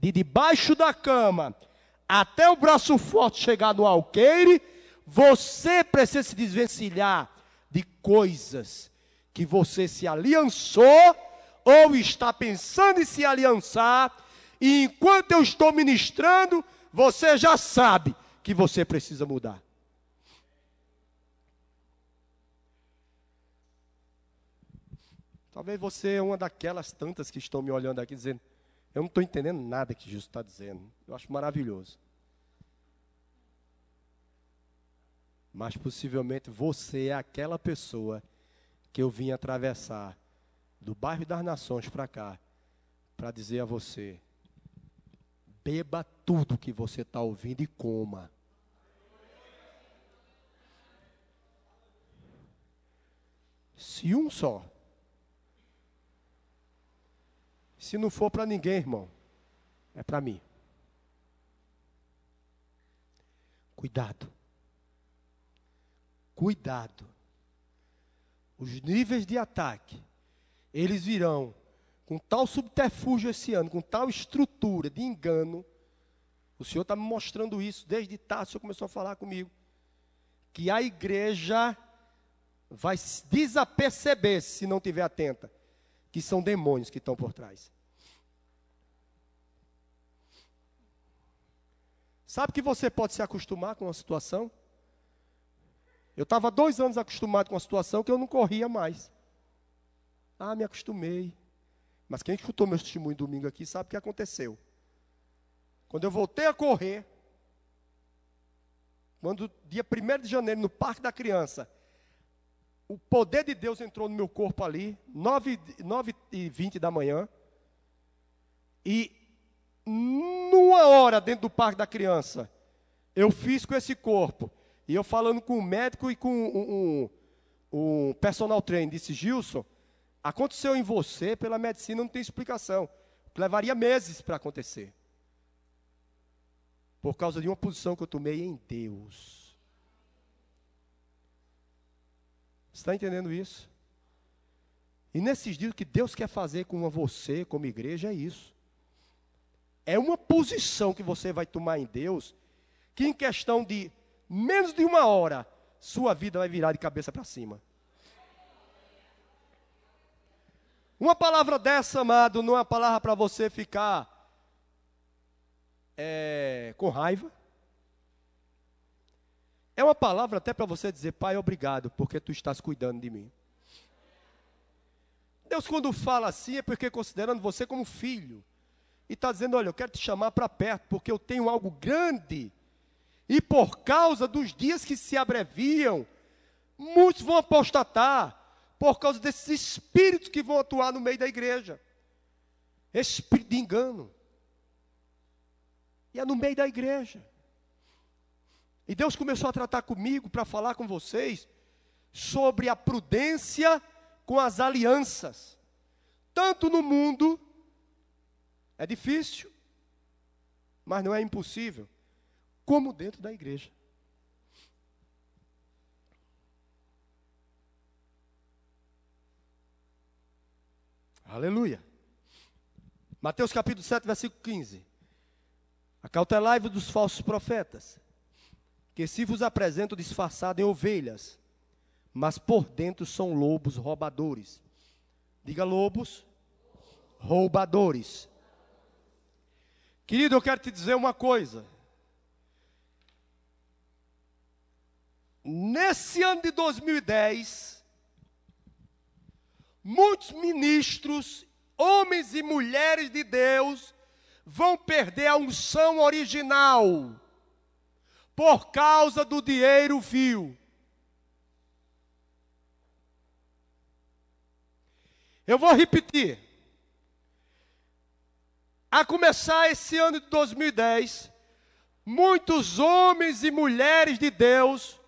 de debaixo da cama até o braço forte chegar no alqueire, você precisa se desvencilhar de coisas que você se aliançou ou está pensando em se aliançar, e enquanto eu estou ministrando, você já sabe que você precisa mudar. Talvez você é uma daquelas tantas que estão me olhando aqui dizendo: eu não estou entendendo nada que Jesus está dizendo. Eu acho maravilhoso. Mas possivelmente você é aquela pessoa que eu vim atravessar do bairro das Nações para cá, para dizer a você: beba tudo que você está ouvindo e coma. Se um só Se não for para ninguém, irmão, é para mim. Cuidado. Cuidado. Os níveis de ataque, eles virão com tal subterfúgio esse ano, com tal estrutura de engano. O Senhor está me mostrando isso desde tarde, o Senhor começou a falar comigo. Que a igreja vai desaperceber, se não estiver atenta, que são demônios que estão por trás. Sabe que você pode se acostumar com uma situação? Eu estava dois anos acostumado com uma situação que eu não corria mais. Ah, me acostumei. Mas quem escutou meu testemunho domingo aqui sabe o que aconteceu. Quando eu voltei a correr, quando dia 1 de janeiro, no Parque da Criança, o poder de Deus entrou no meu corpo ali, 9, 9 e 20 da manhã, e numa hora dentro do parque da criança, eu fiz com esse corpo, e eu falando com o médico e com um, um, um personal trainer, disse, Gilson, aconteceu em você, pela medicina não tem explicação. Levaria meses para acontecer. Por causa de uma posição que eu tomei em Deus. Você está entendendo isso? E nesses dias, que Deus quer fazer com você, como igreja, é isso. É uma posição que você vai tomar em Deus, que em questão de menos de uma hora, sua vida vai virar de cabeça para cima. Uma palavra dessa, amado, não é uma palavra para você ficar é, com raiva. É uma palavra até para você dizer, Pai, obrigado, porque tu estás cuidando de mim. Deus, quando fala assim, é porque considerando você como filho. E está dizendo: Olha, eu quero te chamar para perto, porque eu tenho algo grande. E por causa dos dias que se abreviam, muitos vão apostatar, por causa desses espíritos que vão atuar no meio da igreja espírito de engano. E é no meio da igreja. E Deus começou a tratar comigo para falar com vocês sobre a prudência com as alianças. Tanto no mundo, é difícil, mas não é impossível, como dentro da igreja. Aleluia. Mateus capítulo 7, versículo 15. Acautelai-vos dos falsos profetas, que se vos apresentam disfarçados em ovelhas, mas por dentro são lobos roubadores. Diga lobos roubadores. Querido, eu quero te dizer uma coisa. Nesse ano de 2010, muitos ministros, homens e mulheres de Deus, vão perder a unção original por causa do dinheiro vil. Eu vou repetir. A começar esse ano de 2010, muitos homens e mulheres de Deus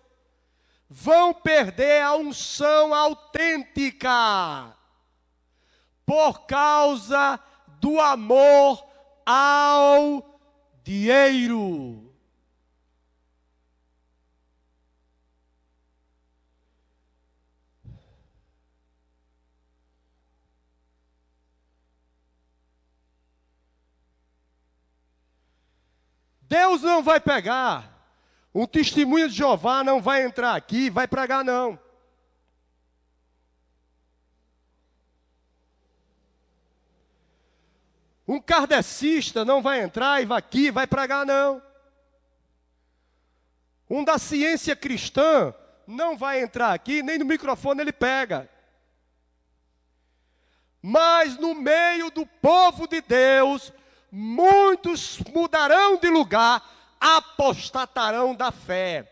vão perder a unção autêntica por causa do amor ao dinheiro. Deus não vai pegar. Um testemunho de Jeová não vai entrar aqui, vai pregar não. Um kardecista não vai entrar e vai aqui, vai pregar não. Um da ciência cristã não vai entrar aqui, nem no microfone ele pega. Mas no meio do povo de Deus, muitos mudarão de lugar, apostatarão da fé,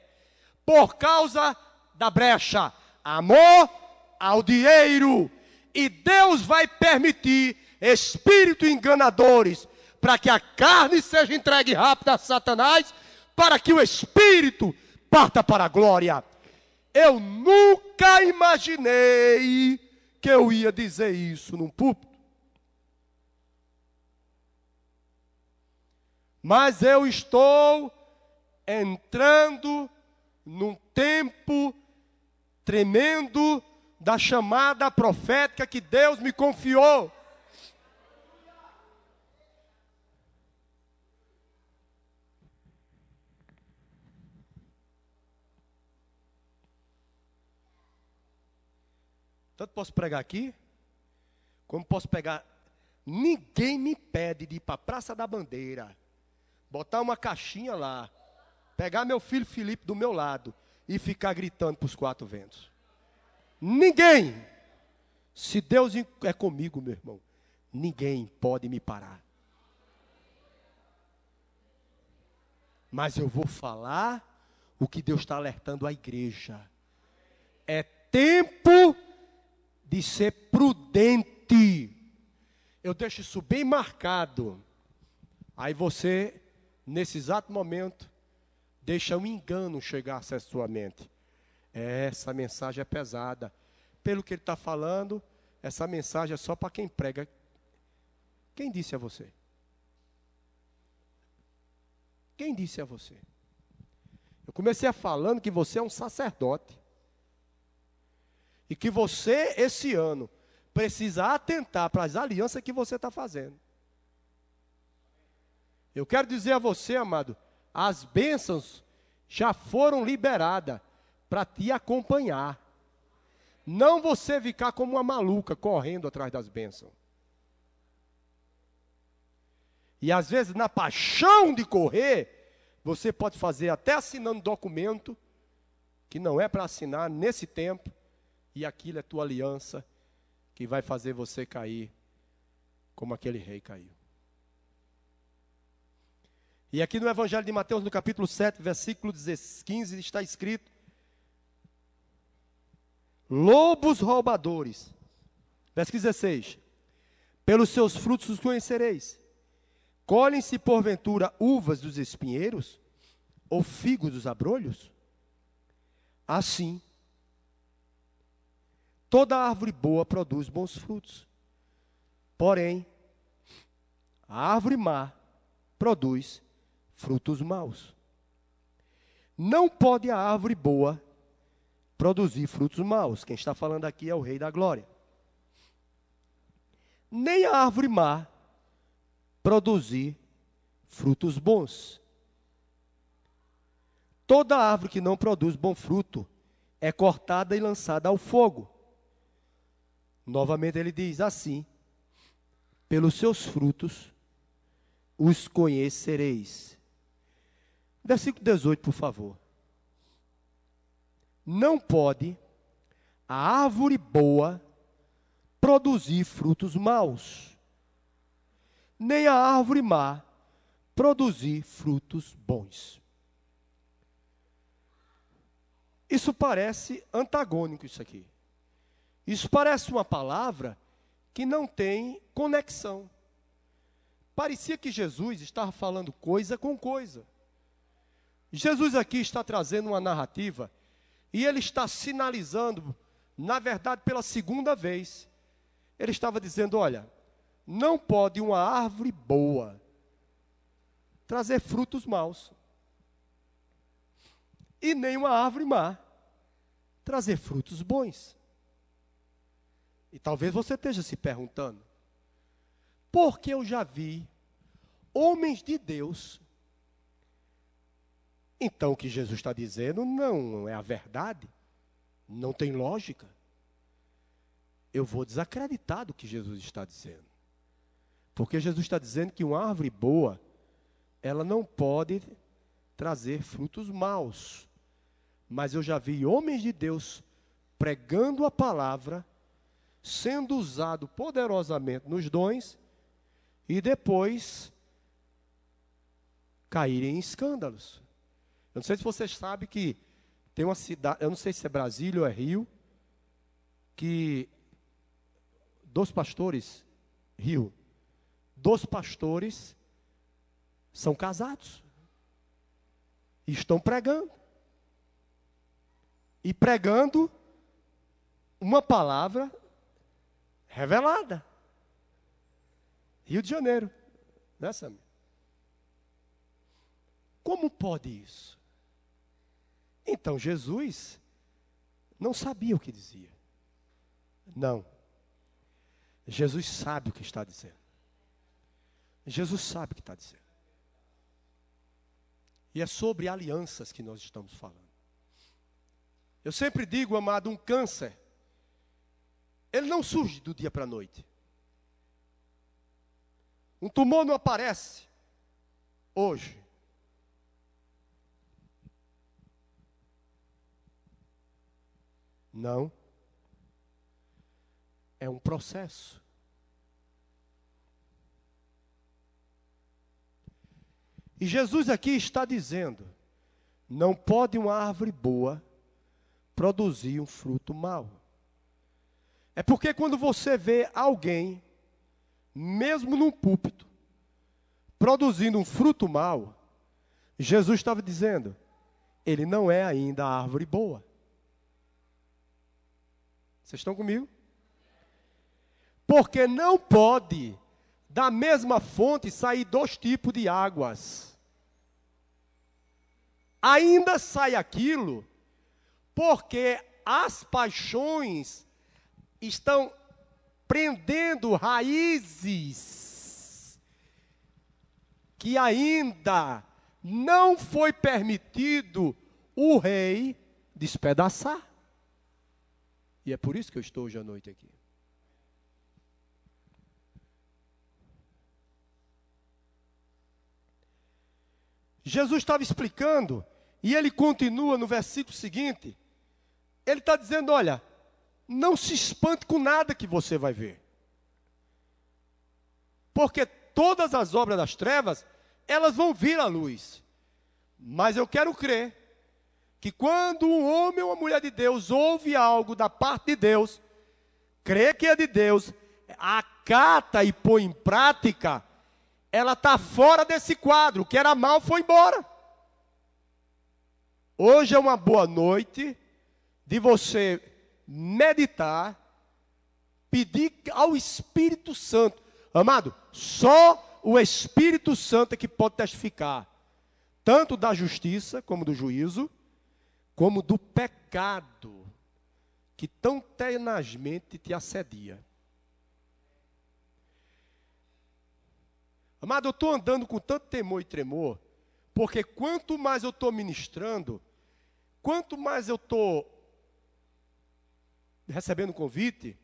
por causa da brecha, amor ao dinheiro, e Deus vai permitir espíritos enganadores, para que a carne seja entregue rápido a Satanás, para que o espírito parta para a glória. Eu nunca imaginei que eu ia dizer isso num púlpito. Mas eu estou entrando num tempo tremendo da chamada profética que Deus me confiou. Tanto posso pregar aqui, como posso pegar. Ninguém me pede de ir para a Praça da Bandeira botar uma caixinha lá, pegar meu filho Felipe do meu lado e ficar gritando para os quatro ventos. Ninguém, se Deus é comigo, meu irmão, ninguém pode me parar. Mas eu vou falar o que Deus está alertando a igreja. É tempo de ser prudente. Eu deixo isso bem marcado. Aí você nesse exato momento, deixa um engano chegar à sua mente. Essa mensagem é pesada. Pelo que ele está falando, essa mensagem é só para quem prega. Quem disse a você? Quem disse a você? Eu comecei a falando que você é um sacerdote. E que você, esse ano, precisa atentar para as alianças que você está fazendo. Eu quero dizer a você, amado, as bênçãos já foram liberadas para te acompanhar. Não você ficar como uma maluca correndo atrás das bênçãos. E às vezes, na paixão de correr, você pode fazer até assinando documento que não é para assinar nesse tempo, e aquilo é tua aliança que vai fazer você cair como aquele rei caiu. E aqui no Evangelho de Mateus, no capítulo 7, versículo 15, está escrito: Lobos roubadores. Versículo 16: Pelos seus frutos os conhecereis. Colhem-se porventura uvas dos espinheiros? Ou figos dos abrolhos? Assim, toda árvore boa produz bons frutos. Porém, a árvore má produz frutos maus. Não pode a árvore boa produzir frutos maus. Quem está falando aqui é o Rei da Glória. Nem a árvore má produzir frutos bons. Toda árvore que não produz bom fruto é cortada e lançada ao fogo. Novamente ele diz assim: pelos seus frutos os conhecereis. Versículo 18, por favor. Não pode a árvore boa produzir frutos maus, nem a árvore má produzir frutos bons. Isso parece antagônico, isso aqui. Isso parece uma palavra que não tem conexão. Parecia que Jesus estava falando coisa com coisa. Jesus aqui está trazendo uma narrativa e ele está sinalizando, na verdade, pela segunda vez. Ele estava dizendo: olha, não pode uma árvore boa trazer frutos maus, e nem uma árvore má trazer frutos bons. E talvez você esteja se perguntando, porque eu já vi homens de Deus então o que Jesus está dizendo não é a verdade, não tem lógica. Eu vou desacreditar do que Jesus está dizendo. Porque Jesus está dizendo que uma árvore boa, ela não pode trazer frutos maus. Mas eu já vi homens de Deus pregando a palavra, sendo usado poderosamente nos dons, e depois caírem em escândalos. Eu não sei se vocês sabem que tem uma cidade, eu não sei se é Brasília ou é Rio, que dos pastores, Rio, dos pastores são casados. E estão pregando. E pregando uma palavra revelada. Rio de Janeiro, né, Samir? Como pode isso? Então Jesus não sabia o que dizia. Não. Jesus sabe o que está dizendo. Jesus sabe o que está dizendo. E é sobre alianças que nós estamos falando. Eu sempre digo, amado, um câncer, ele não surge do dia para a noite. Um tumor não aparece hoje. Não. É um processo. E Jesus aqui está dizendo: não pode uma árvore boa produzir um fruto mau. É porque quando você vê alguém, mesmo num púlpito, produzindo um fruto mau, Jesus estava dizendo: ele não é ainda a árvore boa. Vocês estão comigo? Porque não pode da mesma fonte sair dois tipos de águas. Ainda sai aquilo porque as paixões estão prendendo raízes que ainda não foi permitido o rei despedaçar. E é por isso que eu estou hoje à noite aqui. Jesus estava explicando, e ele continua no versículo seguinte. Ele está dizendo: olha, não se espante com nada que você vai ver. Porque todas as obras das trevas, elas vão vir à luz. Mas eu quero crer que quando um homem ou uma mulher de Deus ouve algo da parte de Deus, crê que é de Deus, acata e põe em prática, ela está fora desse quadro. O que era mal foi embora. Hoje é uma boa noite de você meditar, pedir ao Espírito Santo. Amado, só o Espírito Santo é que pode testificar, tanto da justiça, como do juízo, como do pecado, que tão tenazmente te assedia. Amado, eu estou andando com tanto temor e tremor, porque quanto mais eu estou ministrando, quanto mais eu estou recebendo convite,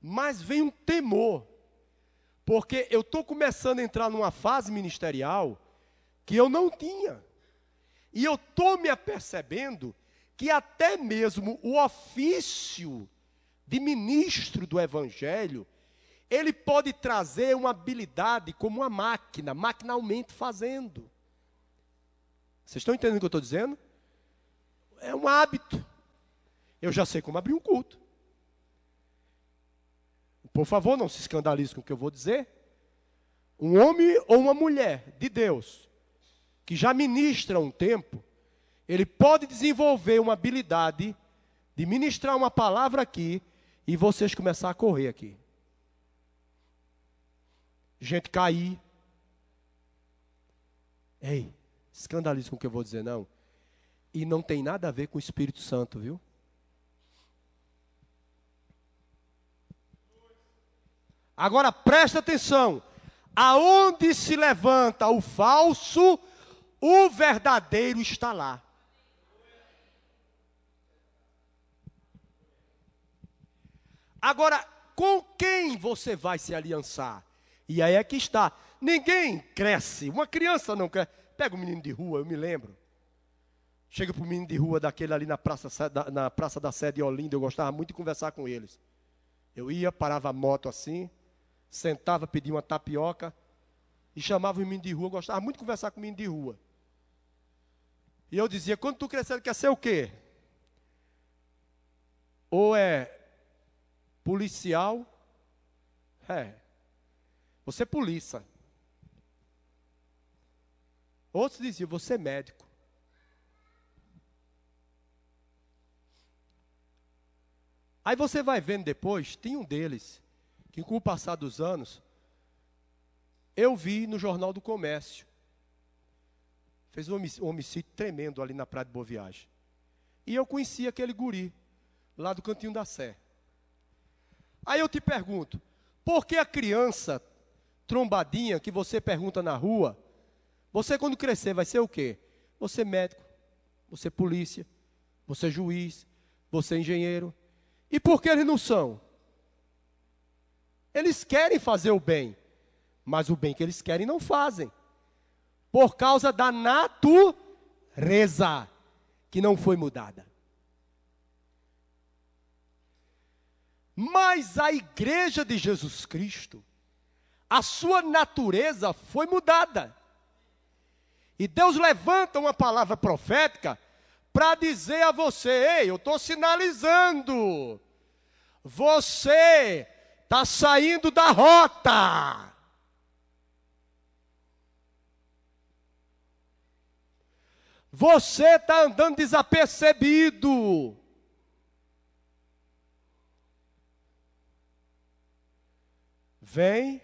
mais vem um temor, porque eu estou começando a entrar numa fase ministerial que eu não tinha, e eu estou me apercebendo que até mesmo o ofício de ministro do Evangelho, ele pode trazer uma habilidade como uma máquina, maquinalmente fazendo. Vocês estão entendendo o que eu estou dizendo? É um hábito. Eu já sei como abrir um culto. Por favor, não se escandalize com o que eu vou dizer. Um homem ou uma mulher de Deus, que já ministra um tempo, ele pode desenvolver uma habilidade de ministrar uma palavra aqui e vocês começar a correr aqui gente cair. Ei, escandalize com o que eu vou dizer, não. E não tem nada a ver com o Espírito Santo, viu? Agora presta atenção. Aonde se levanta o falso, o verdadeiro está lá. Agora, com quem você vai se aliançar? E aí é que está. Ninguém cresce. Uma criança não cresce. Pega um menino de rua, eu me lembro. Chega para o menino de rua daquele ali na praça, na praça da Sede Olinda, eu gostava muito de conversar com eles. Eu ia, parava a moto assim, sentava, pedia uma tapioca e chamava o menino de rua. Eu gostava muito de conversar com o menino de rua. E eu dizia: quando tu crescer, quer ser o quê? Ou é policial? É. Você é polícia. Outros diziam, você é médico. Aí você vai vendo depois, tem um deles, que com o passar dos anos, eu vi no Jornal do Comércio. Fez um homicídio tremendo ali na Praia de Boa Viagem. E eu conheci aquele guri, lá do Cantinho da Sé. Aí eu te pergunto, por que a criança trombadinha que você pergunta na rua, você quando crescer vai ser o quê? Você médico, você polícia, você juiz, você engenheiro. E por que eles não são? Eles querem fazer o bem, mas o bem que eles querem não fazem. Por causa da natureza que não foi mudada. Mas a igreja de Jesus Cristo a sua natureza foi mudada. E Deus levanta uma palavra profética para dizer a você: ei, eu estou sinalizando, você está saindo da rota. Você está andando desapercebido. Vem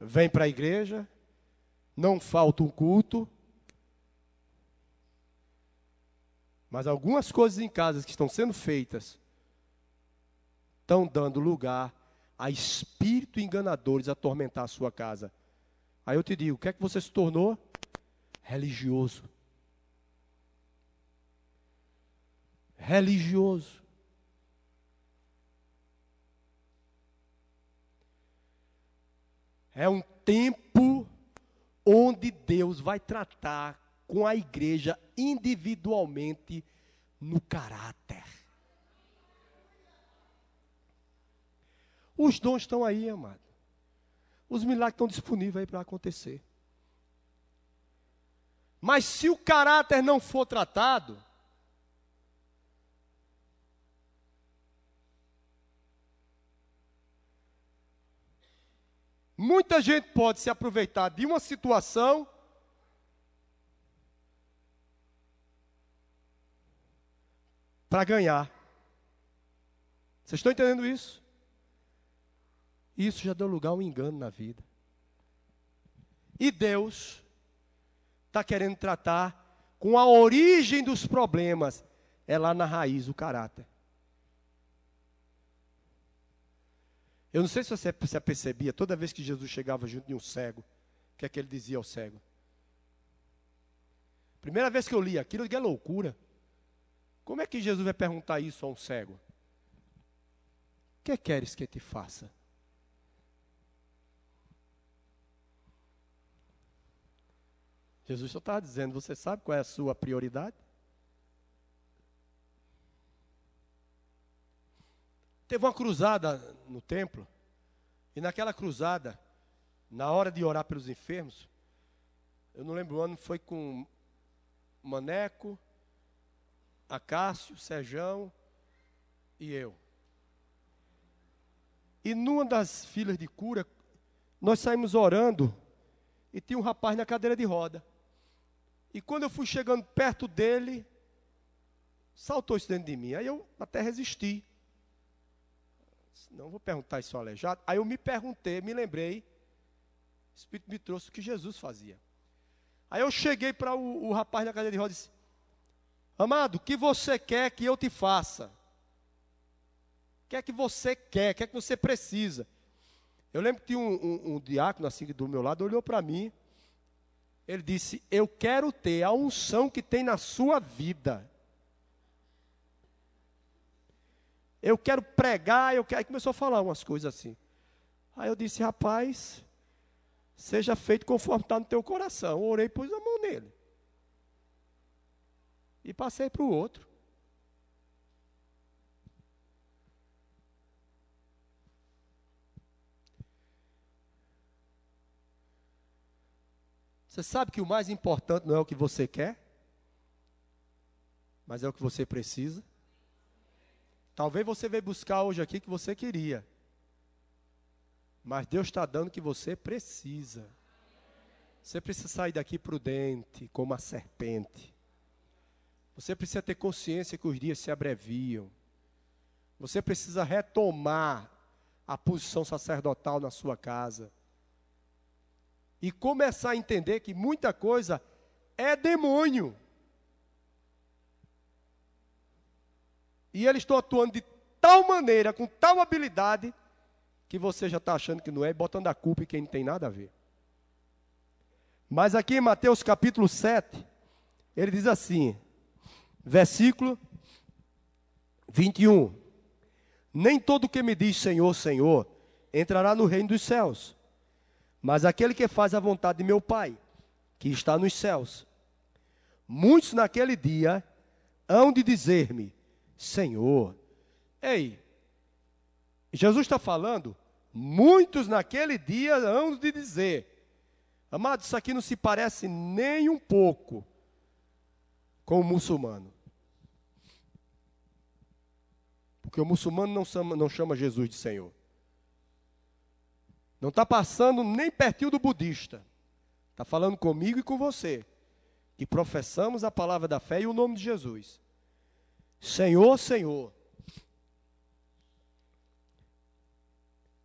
vem para a igreja, não falta um culto, mas algumas coisas em casa que estão sendo feitas estão dando lugar a espírito enganadores atormentar a sua casa. Aí eu te digo: o que é que você se tornou? Religioso. Religioso. É um tempo onde Deus vai tratar com a igreja individualmente no caráter. Os dons estão aí, amado. Os milagres estão disponíveis aí para acontecer. Mas se o caráter não for tratado, muita gente pode se aproveitar de uma situação para ganhar. Vocês estão entendendo isso? Isso já deu lugar a um engano na vida. E Deus está querendo tratar com a origem dos problemas, é lá na raiz o caráter. Eu não sei se você se apercebia, toda vez que Jesus chegava junto de um cego, o que é que ele dizia ao cego? Primeira vez que eu li aquilo, eu digo, é loucura. Como é que Jesus vai perguntar isso a um cego? O que queres que te faça? Jesus só estava dizendo: Você sabe qual é a sua prioridade? Teve uma cruzada no templo, e naquela cruzada, na hora de orar pelos enfermos, eu não lembro o ano, foi com Maneco, Acácio, Serjão e eu. E numa das filas de cura, nós saímos orando e tinha um rapaz na cadeira de roda. E quando eu fui chegando perto dele, saltou isso dentro de mim. Aí eu até resisti. Não vou perguntar isso ao aleijado. Aí eu me perguntei, me lembrei. O Espírito me trouxe o que Jesus fazia. Aí eu cheguei para o, o, rapaz na cadeira de roda e disse: Amado, o que você quer que eu te faça? O que é que você quer? O que é que você precisa? Eu lembro que tinha um, um, um diácono assim do meu lado, olhou para mim ele disse: Eu quero ter a unção que tem na sua vida. Eu quero pregar, eu quero. Aí começou a falar umas coisas assim. Aí eu disse: Rapaz, seja feito conforme está no teu coração. Eu orei e pus a mão nele. E passei para o outro. Você sabe que o mais importante não é o que você quer, mas é o que você precisa. Talvez você veio buscar hoje aqui que você queria, mas Deus está dando o que você precisa. Você precisa sair daqui prudente, como a serpente. Você precisa ter consciência que os dias se abreviam. Você precisa retomar a posição sacerdotal na sua casa e começar a entender que muita coisa é demônio. E eles estão atuando de tal maneira, com tal habilidade, que você já está achando que não é, e botando a culpa em quem não tem nada a ver. Mas aqui em Mateus capítulo 7, ele diz assim, versículo 21. Nem todo que me diz Senhor, Senhor, entrará no reino dos céus mas aquele que faz a vontade de meu Pai, que está nos céus. Muitos naquele dia hão de dizer-me: Senhor, ei, Jesus está falando, muitos naquele dia hão de dizer, amado, isso aqui não se parece nem um pouco com o muçulmano. Porque o muçulmano não chama, não chama Jesus de Senhor. Não está passando nem pertinho do budista. Está falando comigo e com você, que professamos a palavra da fé e o nome de Jesus. Senhor, Senhor,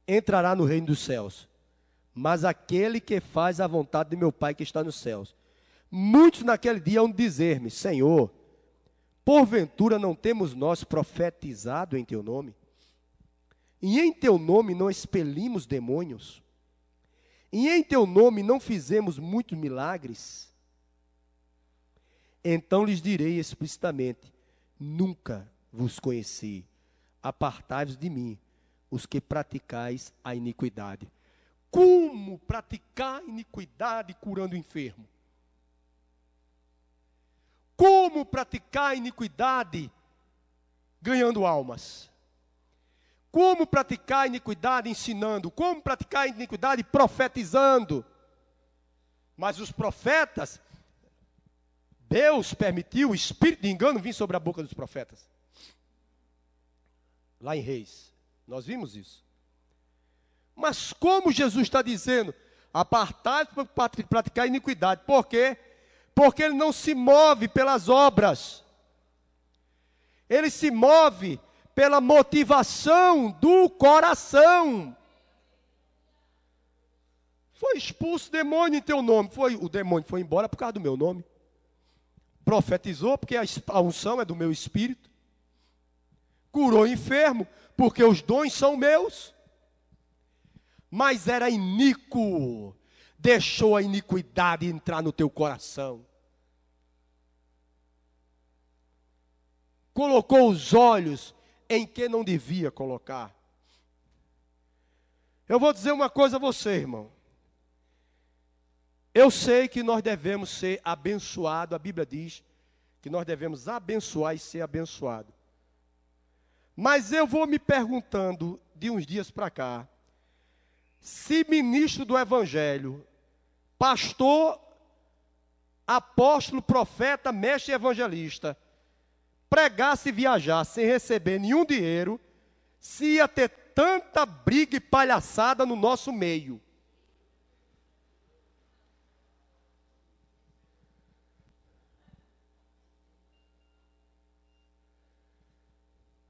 entrará no reino dos céus, mas aquele que faz a vontade de meu Pai que está nos céus. Muitos naquele dia vão dizer-me: Senhor, porventura não temos nós profetizado em teu nome? E em teu nome não expelimos demônios. e em teu nome não fizemos muitos milagres, então lhes direi explicitamente: Nunca vos conheci, apartai-vos de mim, os que praticais a iniquidade. Como praticar iniquidade curando o enfermo? Como praticar iniquidade ganhando almas? Como praticar iniquidade ensinando? Como praticar iniquidade profetizando? Mas os profetas, Deus permitiu o espírito de engano vir sobre a boca dos profetas. Lá em Reis, nós vimos isso. Mas como Jesus está dizendo, apartai para praticar iniquidade. Por quê? Porque ele não se move pelas obras. Ele se move pela motivação do coração. Foi expulso o demônio em teu nome. Foi, o demônio foi embora por causa do meu nome. Profetizou, porque a unção é do meu espírito. Curou enfermo, porque os dons são meus. Mas era iníquo. Deixou a iniquidade entrar no teu coração. Colocou os olhos em que não devia colocar. Eu vou dizer uma coisa a você, irmão. Eu sei que nós devemos ser abençoados, a Bíblia diz que nós devemos abençoar e ser abençoado. Mas eu vou me perguntando de uns dias para cá, se ministro do Evangelho, pastor, apóstolo, profeta, mestre evangelista, pregasse e viajasse sem receber nenhum dinheiro, se ia ter tanta briga e palhaçada no nosso meio.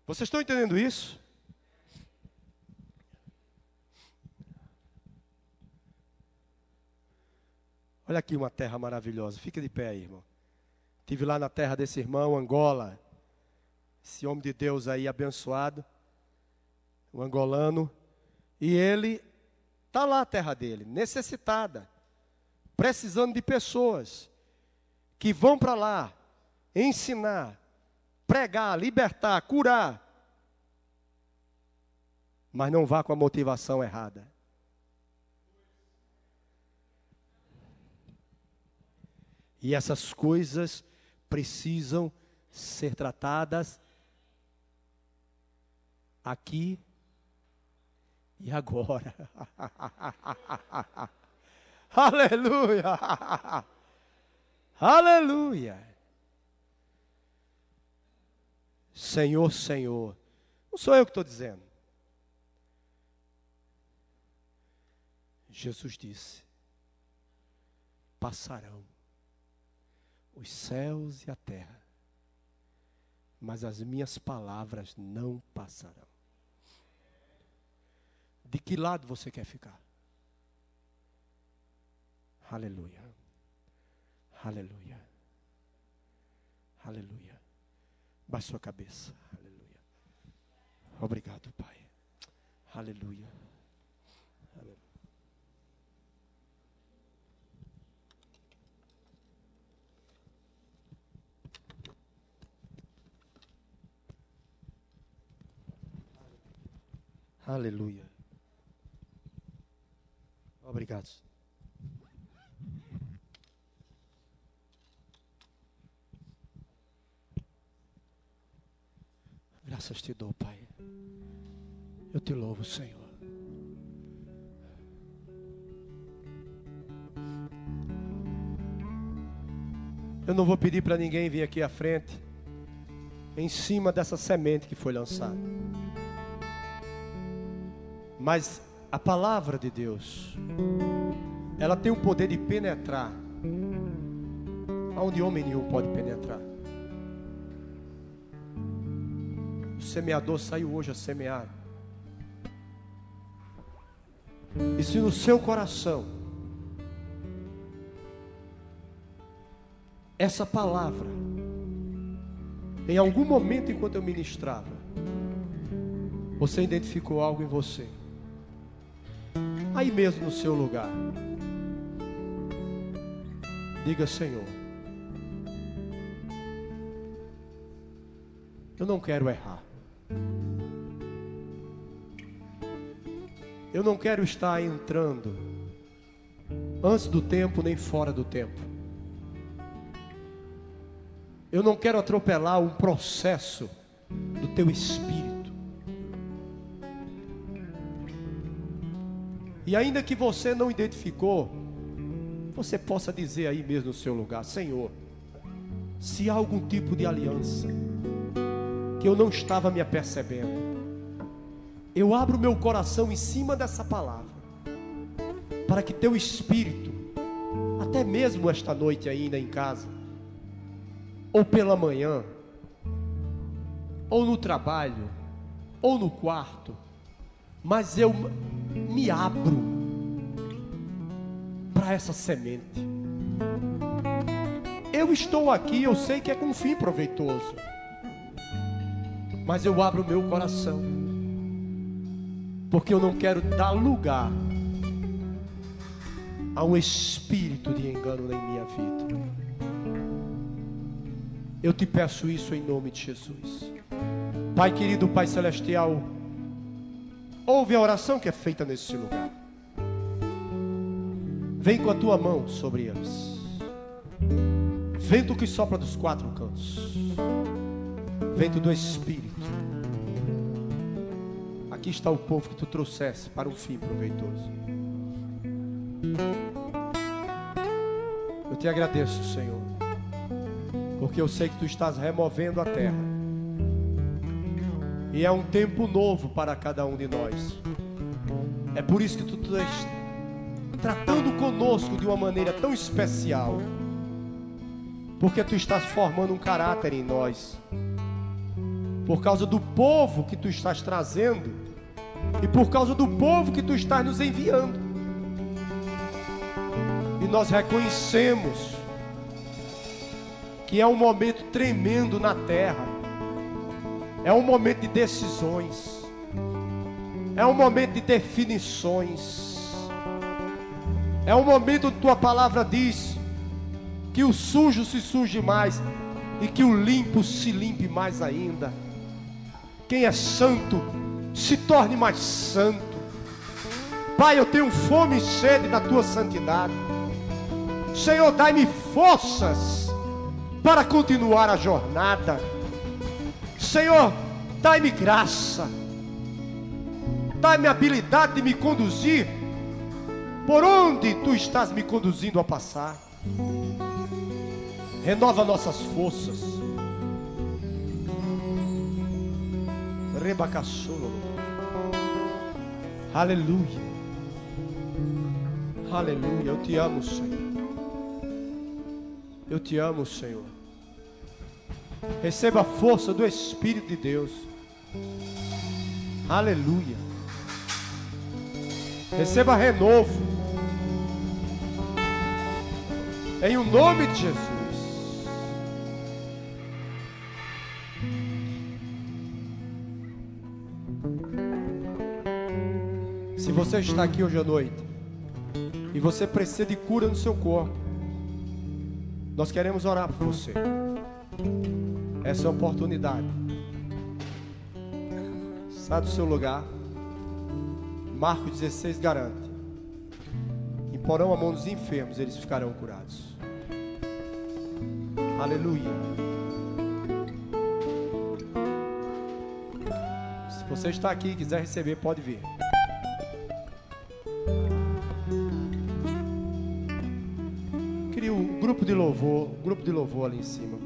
Vocês estão entendendo isso? Olha aqui uma terra maravilhosa. Fica de pé aí, irmão. Tive lá na terra desse irmão, Angola esse homem de Deus aí abençoado, o angolano, e ele está lá a terra dele, necessitada, precisando de pessoas que vão para lá ensinar, pregar, libertar, curar, mas não vá com a motivação errada. E essas coisas precisam ser tratadas aqui e agora. Aleluia! Aleluia! Senhor, Senhor. Não sou eu que estou dizendo. Jesus disse: passarão os céus e a terra, mas as minhas palavras não passarão. De que lado você quer ficar? Aleluia. Aleluia. Aleluia. Baixe sua cabeça. Aleluia. Obrigado, Pai. Aleluia. Aleluia. Aleluia. Obrigado. Graças te dou, Pai. Eu te louvo, Senhor. Eu não vou pedir para ninguém vir aqui à frente, em cima dessa semente que foi lançada. Mas a palavra de Deus, ela tem o poder de penetrar aonde homem nenhum pode penetrar. Semeador saiu hoje a semear. E se no seu coração essa palavra, em algum momento enquanto eu ministrava, você identificou algo em você Aí mesmo no seu lugar. Diga, Senhor, eu não quero errar. Eu não quero estar entrando antes do tempo nem fora do tempo. Eu não quero atropelar um processo do teu espírito. E ainda que você não identificou, você possa dizer aí mesmo no seu lugar: Senhor, se há algum tipo de aliança eu não estava me apercebendo, eu abro meu coração em cima dessa palavra, para que teu espírito, até mesmo esta noite ainda em casa, ou pela manhã, ou no trabalho, ou no quarto, mas eu me abro para essa semente. Eu estou aqui, eu sei que é com fim proveitoso, mas eu abro meu coração, porque eu não quero dar lugar a um espírito de engano em minha vida. Eu te peço isso em nome de Jesus. Pai querido, Pai celestial, ouve a oração que é feita nesse lugar. Vem com a tua mão sobre eles. Vento que sopra dos quatro cantos. Vento do Espírito. Aqui está o povo que tu trouxeste para um fim proveitoso. Eu te agradeço, Senhor porque eu sei que tu estás removendo a terra. E é um tempo novo para cada um de nós. É por isso que tu estás tratando conosco de uma maneira tão especial. Porque tu estás formando um caráter em nós. Por causa do povo que tu estás trazendo. E por causa do povo que tu estás nos enviando. E nós reconhecemos que é um momento tremendo na terra, é um momento de decisões, é um momento de definições, é um momento onde tua palavra diz que o sujo se suje mais e que o limpo se limpe mais ainda. Quem é santo se torne mais santo. Pai, eu tenho fome e sede da tua santidade. Senhor, dai-me forças para continuar a jornada. Senhor, dai-me graça, dai-me habilidade de me conduzir por onde tu estás me conduzindo a passar. Renova nossas forças. Rebacassolo. Aleluia. Aleluia. Eu te amo, Senhor. Eu te amo, Senhor. Receba a força do Espírito de Deus. Aleluia. Receba renovo. Em o nome de Jesus. Você está aqui hoje à noite e você precisa de cura no seu corpo, nós queremos orar por você essa oportunidade. Sai do seu lugar. Marcos 16 garante: Imporão a mão dos enfermos, eles ficarão curados. Aleluia. Se você está aqui e quiser receber, pode vir. De louvor, grupo de louvor ali em cima.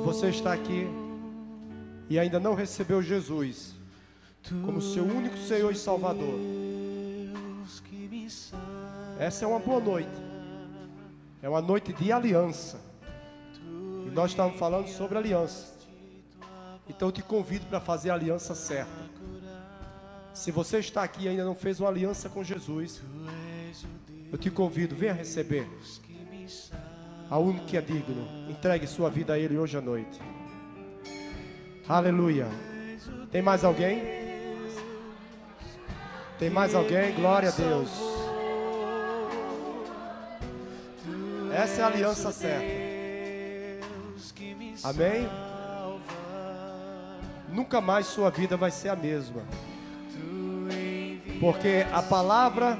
Se você está aqui e ainda não recebeu Jesus como seu único Senhor e Salvador, essa é uma boa noite. É uma noite de aliança. E nós estamos falando sobre aliança. Então eu te convido para fazer a aliança certa. Se você está aqui e ainda não fez uma aliança com Jesus, eu te convido, venha receber. A único que é digno, entregue sua vida a Ele hoje à noite. Aleluia. Tem mais alguém? Tem mais alguém? Glória a Deus. Essa é a aliança certa. Amém? Nunca mais sua vida vai ser a mesma. Porque a palavra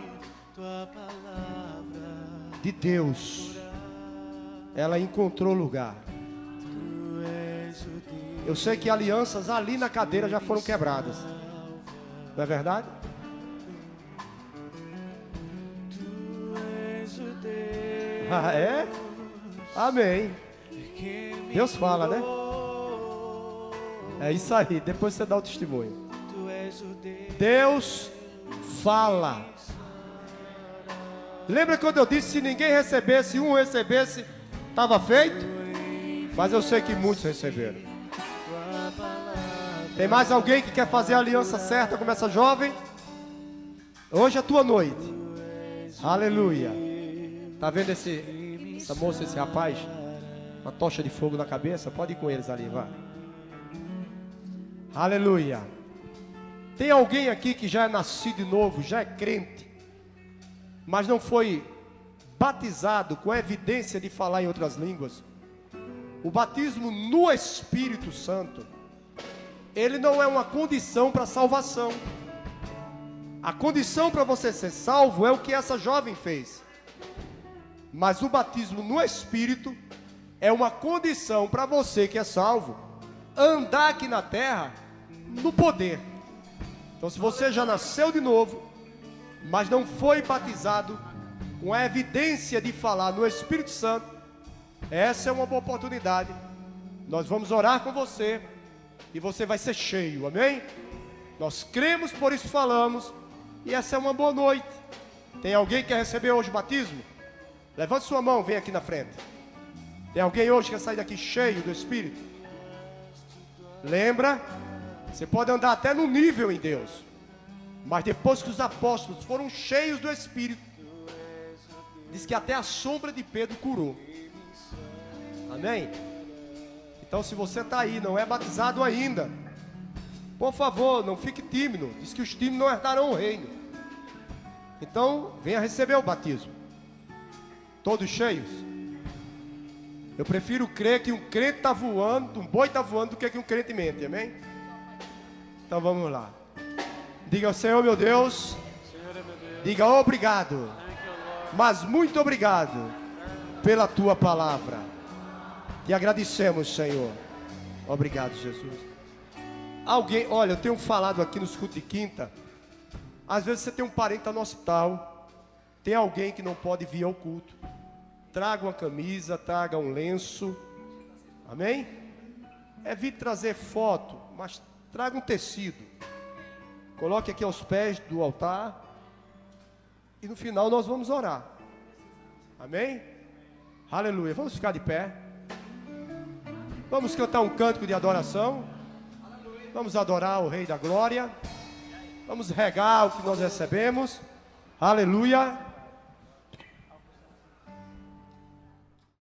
de Deus, ela encontrou lugar. Eu sei que alianças ali na cadeira já foram quebradas. Não é verdade? Ah, é? Amém. Deus fala, né? É isso aí. Depois você dá o testemunho. Deus fala. Lembra quando eu disse se ninguém recebesse, um recebesse, estava feito? Mas eu sei que muitos receberam. Tem mais alguém que quer fazer a aliança certa com essa jovem? Hoje é a tua noite. Aleluia. Tá vendo esse, essa moça, esse rapaz? Uma tocha de fogo na cabeça? Pode ir com eles ali, vai. Aleluia. Tem alguém aqui que já é nascido de novo, já é crente, mas não foi batizado com evidência de falar em outras línguas? O batismo no Espírito Santo, ele não é uma condição para salvação. A condição para você ser salvo é o que essa jovem fez. Mas o batismo no Espírito é uma condição para você que é salvo andar aqui na terra no poder. Então, se você já nasceu de novo, mas não foi batizado com a evidência de falar no Espírito Santo, essa é uma boa oportunidade. Nós vamos orar com você e você vai ser cheio, amém? Nós cremos, por isso falamos, e essa é uma boa noite. Tem alguém que quer receber hoje o batismo? Levante sua mão, vem aqui na frente. Tem alguém hoje que quer sair daqui cheio do Espírito? Lembra? Você pode andar até no nível em Deus. Mas depois que os apóstolos foram cheios do Espírito, diz que até a sombra de Pedro curou. Amém? Então, se você está aí, não é batizado ainda, por favor, não fique tímido. Diz que os tímidos não herdarão o reino. Então, venha receber o batismo. Todos cheios. Eu prefiro crer que um crente está voando, um boi está voando, do que que um crente mente, amém? Então vamos lá. Diga, Senhor meu Deus. Diga obrigado. Mas muito obrigado pela tua palavra. Te agradecemos, Senhor. Obrigado, Jesus. Alguém, olha, eu tenho falado aqui nos cultos de quinta. Às vezes você tem um parente no hospital, tem alguém que não pode vir ao culto. Traga uma camisa, traga um lenço. Amém? Evite trazer foto, mas traga um tecido. Coloque aqui aos pés do altar. E no final nós vamos orar. Amém? Aleluia. Vamos ficar de pé. Vamos cantar um cântico de adoração. Vamos adorar o Rei da Glória. Vamos regar o que nós recebemos. Aleluia.